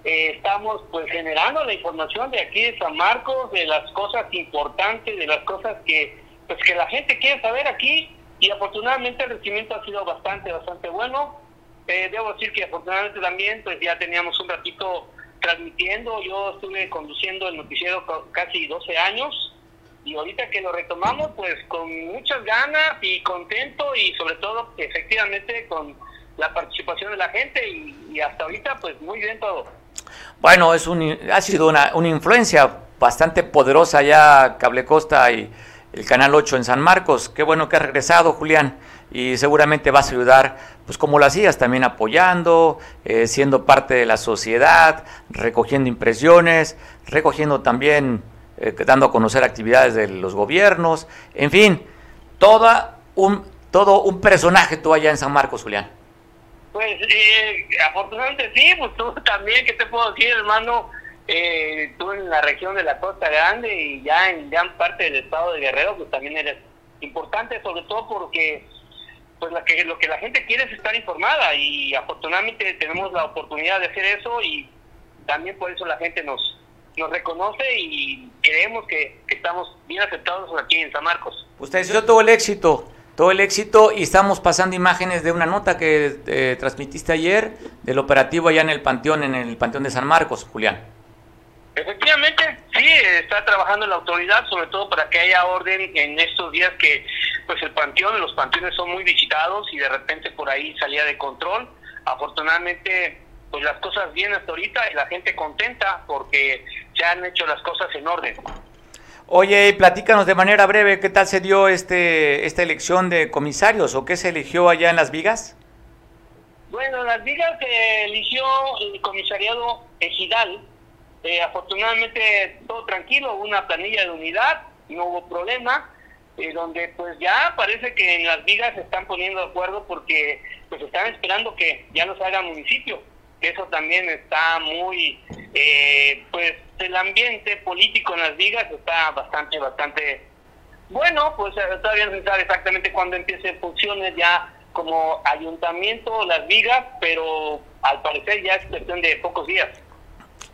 Eh, estamos pues generando la información de aquí de San Marcos, de las cosas importantes, de las cosas que pues que la gente quiere saber aquí y afortunadamente el recibimiento ha sido bastante, bastante bueno. Eh, debo decir que afortunadamente también pues ya teníamos un ratito transmitiendo, yo estuve conduciendo el noticiero casi 12 años y ahorita que lo retomamos pues con muchas ganas y contento y sobre todo efectivamente con la participación de la gente y, hasta ahorita pues muy bien todo. Bueno, es un, ha sido una, una influencia bastante poderosa ya Cable Costa y el Canal 8 en San Marcos. Qué bueno que has regresado, Julián, y seguramente vas a ayudar, pues como lo hacías, también apoyando, eh, siendo parte de la sociedad, recogiendo impresiones, recogiendo también, eh, dando a conocer actividades de los gobiernos, en fin, toda un, todo un personaje tú allá en San Marcos, Julián. Pues eh, afortunadamente sí, pues tú también, ¿qué te puedo decir, hermano? eh, tú en la región de la Costa Grande y ya en gran parte del estado de Guerrero, pues también eres importante, sobre todo porque pues la que, lo que la gente quiere es estar informada y afortunadamente tenemos la oportunidad de hacer eso y también por eso la gente nos nos reconoce y creemos que, estamos bien aceptados aquí en San Marcos. Usted hizo todo el éxito, todo el éxito y estamos pasando imágenes de una nota que eh, transmitiste ayer del operativo allá en el Panteón, en el Panteón de San Marcos, Julián. Efectivamente, sí, está trabajando la autoridad, sobre todo para que haya orden en estos días que pues el panteón, los panteones son muy visitados y de repente por ahí salía de control. Afortunadamente, pues las cosas bien hasta ahorita y la gente contenta porque se han hecho las cosas en orden. Oye, platícanos de manera breve, ¿qué tal se dio este esta elección de comisarios o qué se eligió allá en Las Vigas? Bueno, en Las Vigas se eligió el comisariado Ejidal, eh, afortunadamente todo tranquilo, una planilla de unidad, no hubo problema, eh, donde pues ya parece que en las vigas se están poniendo de acuerdo porque pues están esperando que ya nos haga municipio. Eso también está muy, eh, pues el ambiente político en las vigas está bastante, bastante bueno, pues todavía no se sabe exactamente cuándo empiecen funciones ya como ayuntamiento las vigas, pero al parecer ya es cuestión de pocos días.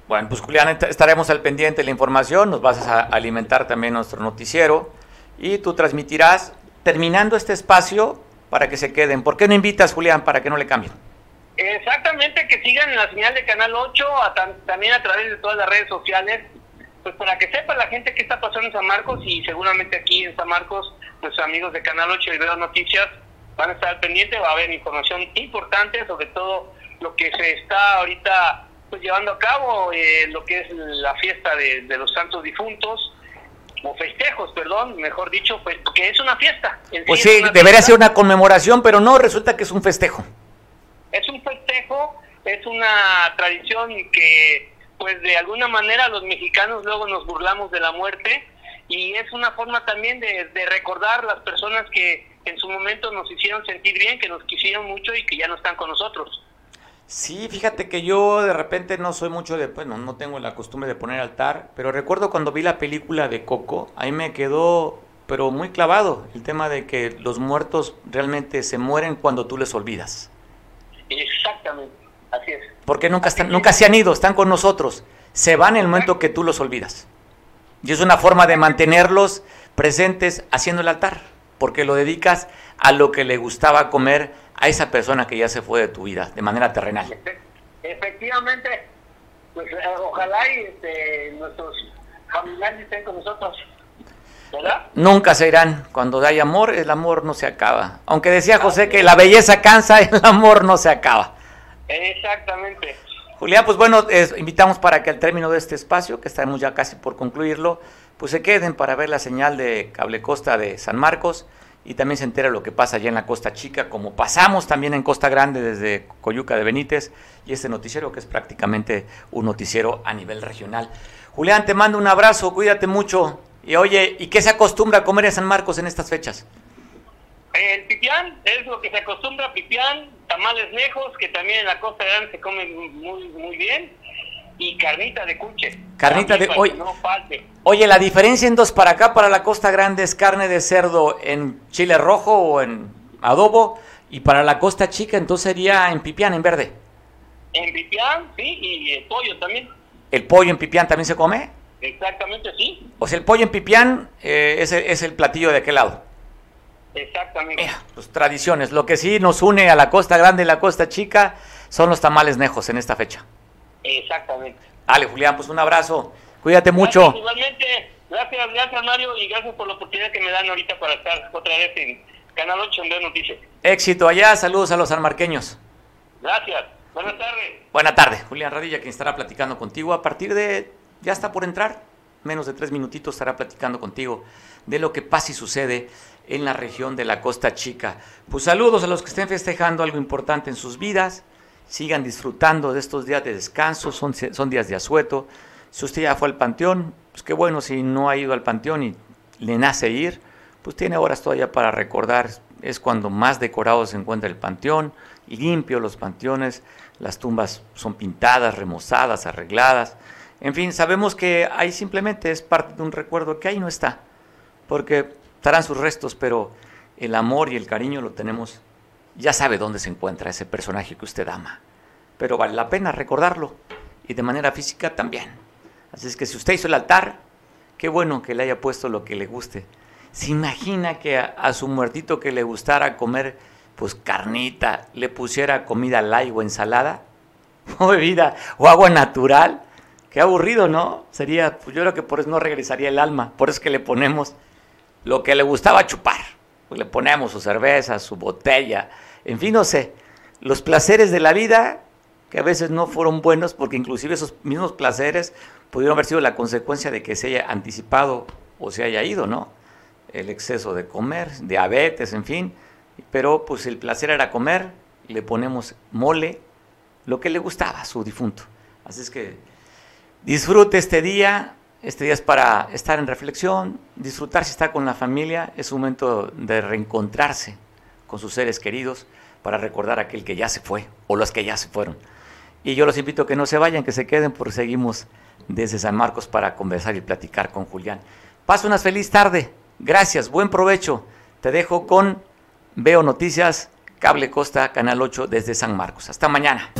Bueno, pues Julián, estaremos al pendiente de la información, nos vas a alimentar también nuestro noticiero y tú transmitirás terminando este espacio para que se queden. ¿Por qué no invitas, Julián, para que no le cambien? Exactamente, que sigan en la señal de Canal 8, también a través de todas las redes sociales, pues para que sepa la gente qué está pasando en San Marcos y seguramente aquí en San Marcos, nuestros amigos de Canal 8 y Veo Noticias van a estar al pendiente, va a haber información importante sobre todo lo que se está ahorita pues, llevando a cabo eh, lo que es la fiesta de, los santos difuntos, o festejos, perdón, mejor dicho, pues que es una fiesta. pues sí, debería ser una conmemoración, pero no, resulta que es un festejo. Es un festejo, es una tradición que, pues de alguna manera los mexicanos luego nos burlamos de la muerte y es una forma también de, recordar las personas que en su momento nos hicieron sentir bien, que nos quisieron mucho y que ya no están con nosotros. Sí, fíjate que yo de repente no soy mucho de, bueno, no tengo la costumbre de poner altar, pero recuerdo cuando vi la película de Coco, ahí me quedó, pero muy clavado, el tema de que los muertos realmente se mueren cuando tú les olvidas. Exactamente, así es. Porque nunca, están, nunca se han ido, están con nosotros, se van en el momento que tú los olvidas. Y es una forma de mantenerlos presentes haciendo el altar, porque lo dedicas a lo que le gustaba comer a esa persona que ya se fue de tu vida de manera terrenal. Efectivamente, pues eh, ojalá y este, nuestros familiares estén con nosotros. ¿Verdad? Nunca se irán. Cuando hay amor, el amor no se acaba. Aunque decía José que la belleza cansa, el amor no se acaba. Exactamente. Julián, pues bueno, invitamos para que al término de este espacio, que estamos ya casi por concluirlo, pues se queden para ver la señal de Cable Costa de San Marcos y también se entera lo que pasa allá en la Costa Chica, como pasamos también en Costa Grande desde Coyuca de Benítez y este noticiero que es prácticamente un noticiero a nivel regional. Julián, te mando un abrazo, cuídate mucho y oye, ¿y qué se acostumbra a comer en San Marcos en estas fechas? El pipián es lo que se acostumbra, pipián, tamales lejos, que también en la Costa Grande se come muy, muy bien y carnita de cuche. Carnita de oye, oye, la diferencia en dos para acá, para la Costa Grande es carne de cerdo en chile rojo o en adobo y para la Costa Chica entonces sería en pipián, en verde. En pipián, sí, y el pollo también. ¿El pollo en pipián también se come? Exactamente, sí. O sea, el pollo en pipián eh, es, el, es, el platillo de aquel lado. Exactamente. Mira, pues tradiciones. Lo que sí nos une a la Costa Grande y la Costa Chica son los tamales nejos en esta fecha. Exactamente. Dale, Julián, pues un abrazo. Cuídate mucho. Gracias, igualmente, gracias, gracias Mario y gracias por la oportunidad que me dan ahorita para estar otra vez en Canal 8 en Noticias. Éxito allá, saludos a los sanmarqueños. Gracias, buenas tardes. Buenas tardes, Julián Radilla, quien estará platicando contigo a partir de, ya está por entrar, menos de tres minutitos estará platicando contigo de lo que pasa y sucede en la región de la Costa Chica. Pues saludos a los que estén festejando algo importante en sus vidas, sigan disfrutando de estos días de descanso, son, son días de asueto. Si usted ya fue al panteón, pues qué bueno, si no ha ido al panteón y le nace ir, pues tiene horas todavía para recordar, es cuando más decorado se encuentra el panteón, limpio los panteones, las tumbas son pintadas, remozadas, arregladas. En fin, sabemos que ahí simplemente es parte de un recuerdo que ahí no está, porque estarán sus restos, pero el amor y el cariño lo tenemos, ya sabe dónde se encuentra ese personaje que usted ama, pero vale la pena recordarlo y de manera física también. Así es que si usted hizo el altar, qué bueno que le haya puesto lo que le guste. ¿Se imagina que a, su muertito que le gustara comer pues carnita, le pusiera comida light o ensalada, o bebida, o agua natural, qué aburrido, ¿no? Sería, pues yo creo que por eso no regresaría el alma, por eso es que le ponemos lo que le gustaba chupar, pues le ponemos su cerveza, su botella, en fin, no sé, los placeres de la vida que a veces no fueron buenos, porque inclusive esos mismos placeres pudieron haber sido la consecuencia de que se haya anticipado o se haya ido, ¿no? El exceso de comer, diabetes, en fin, pero pues el placer era comer, le ponemos mole, lo que le gustaba a su difunto. Así es que disfrute este día, este día es para estar en reflexión, disfrutar si está con la familia, es un momento de reencontrarse con sus seres queridos para recordar aquel que ya se fue o los que ya se fueron. Y yo los invito a que no se vayan, que se queden, porque seguimos desde San Marcos para conversar y platicar con Julián. Pasa una feliz tarde. Gracias, buen provecho. Te dejo con Veo Noticias, Cable Costa, Canal 8 desde San Marcos. Hasta mañana.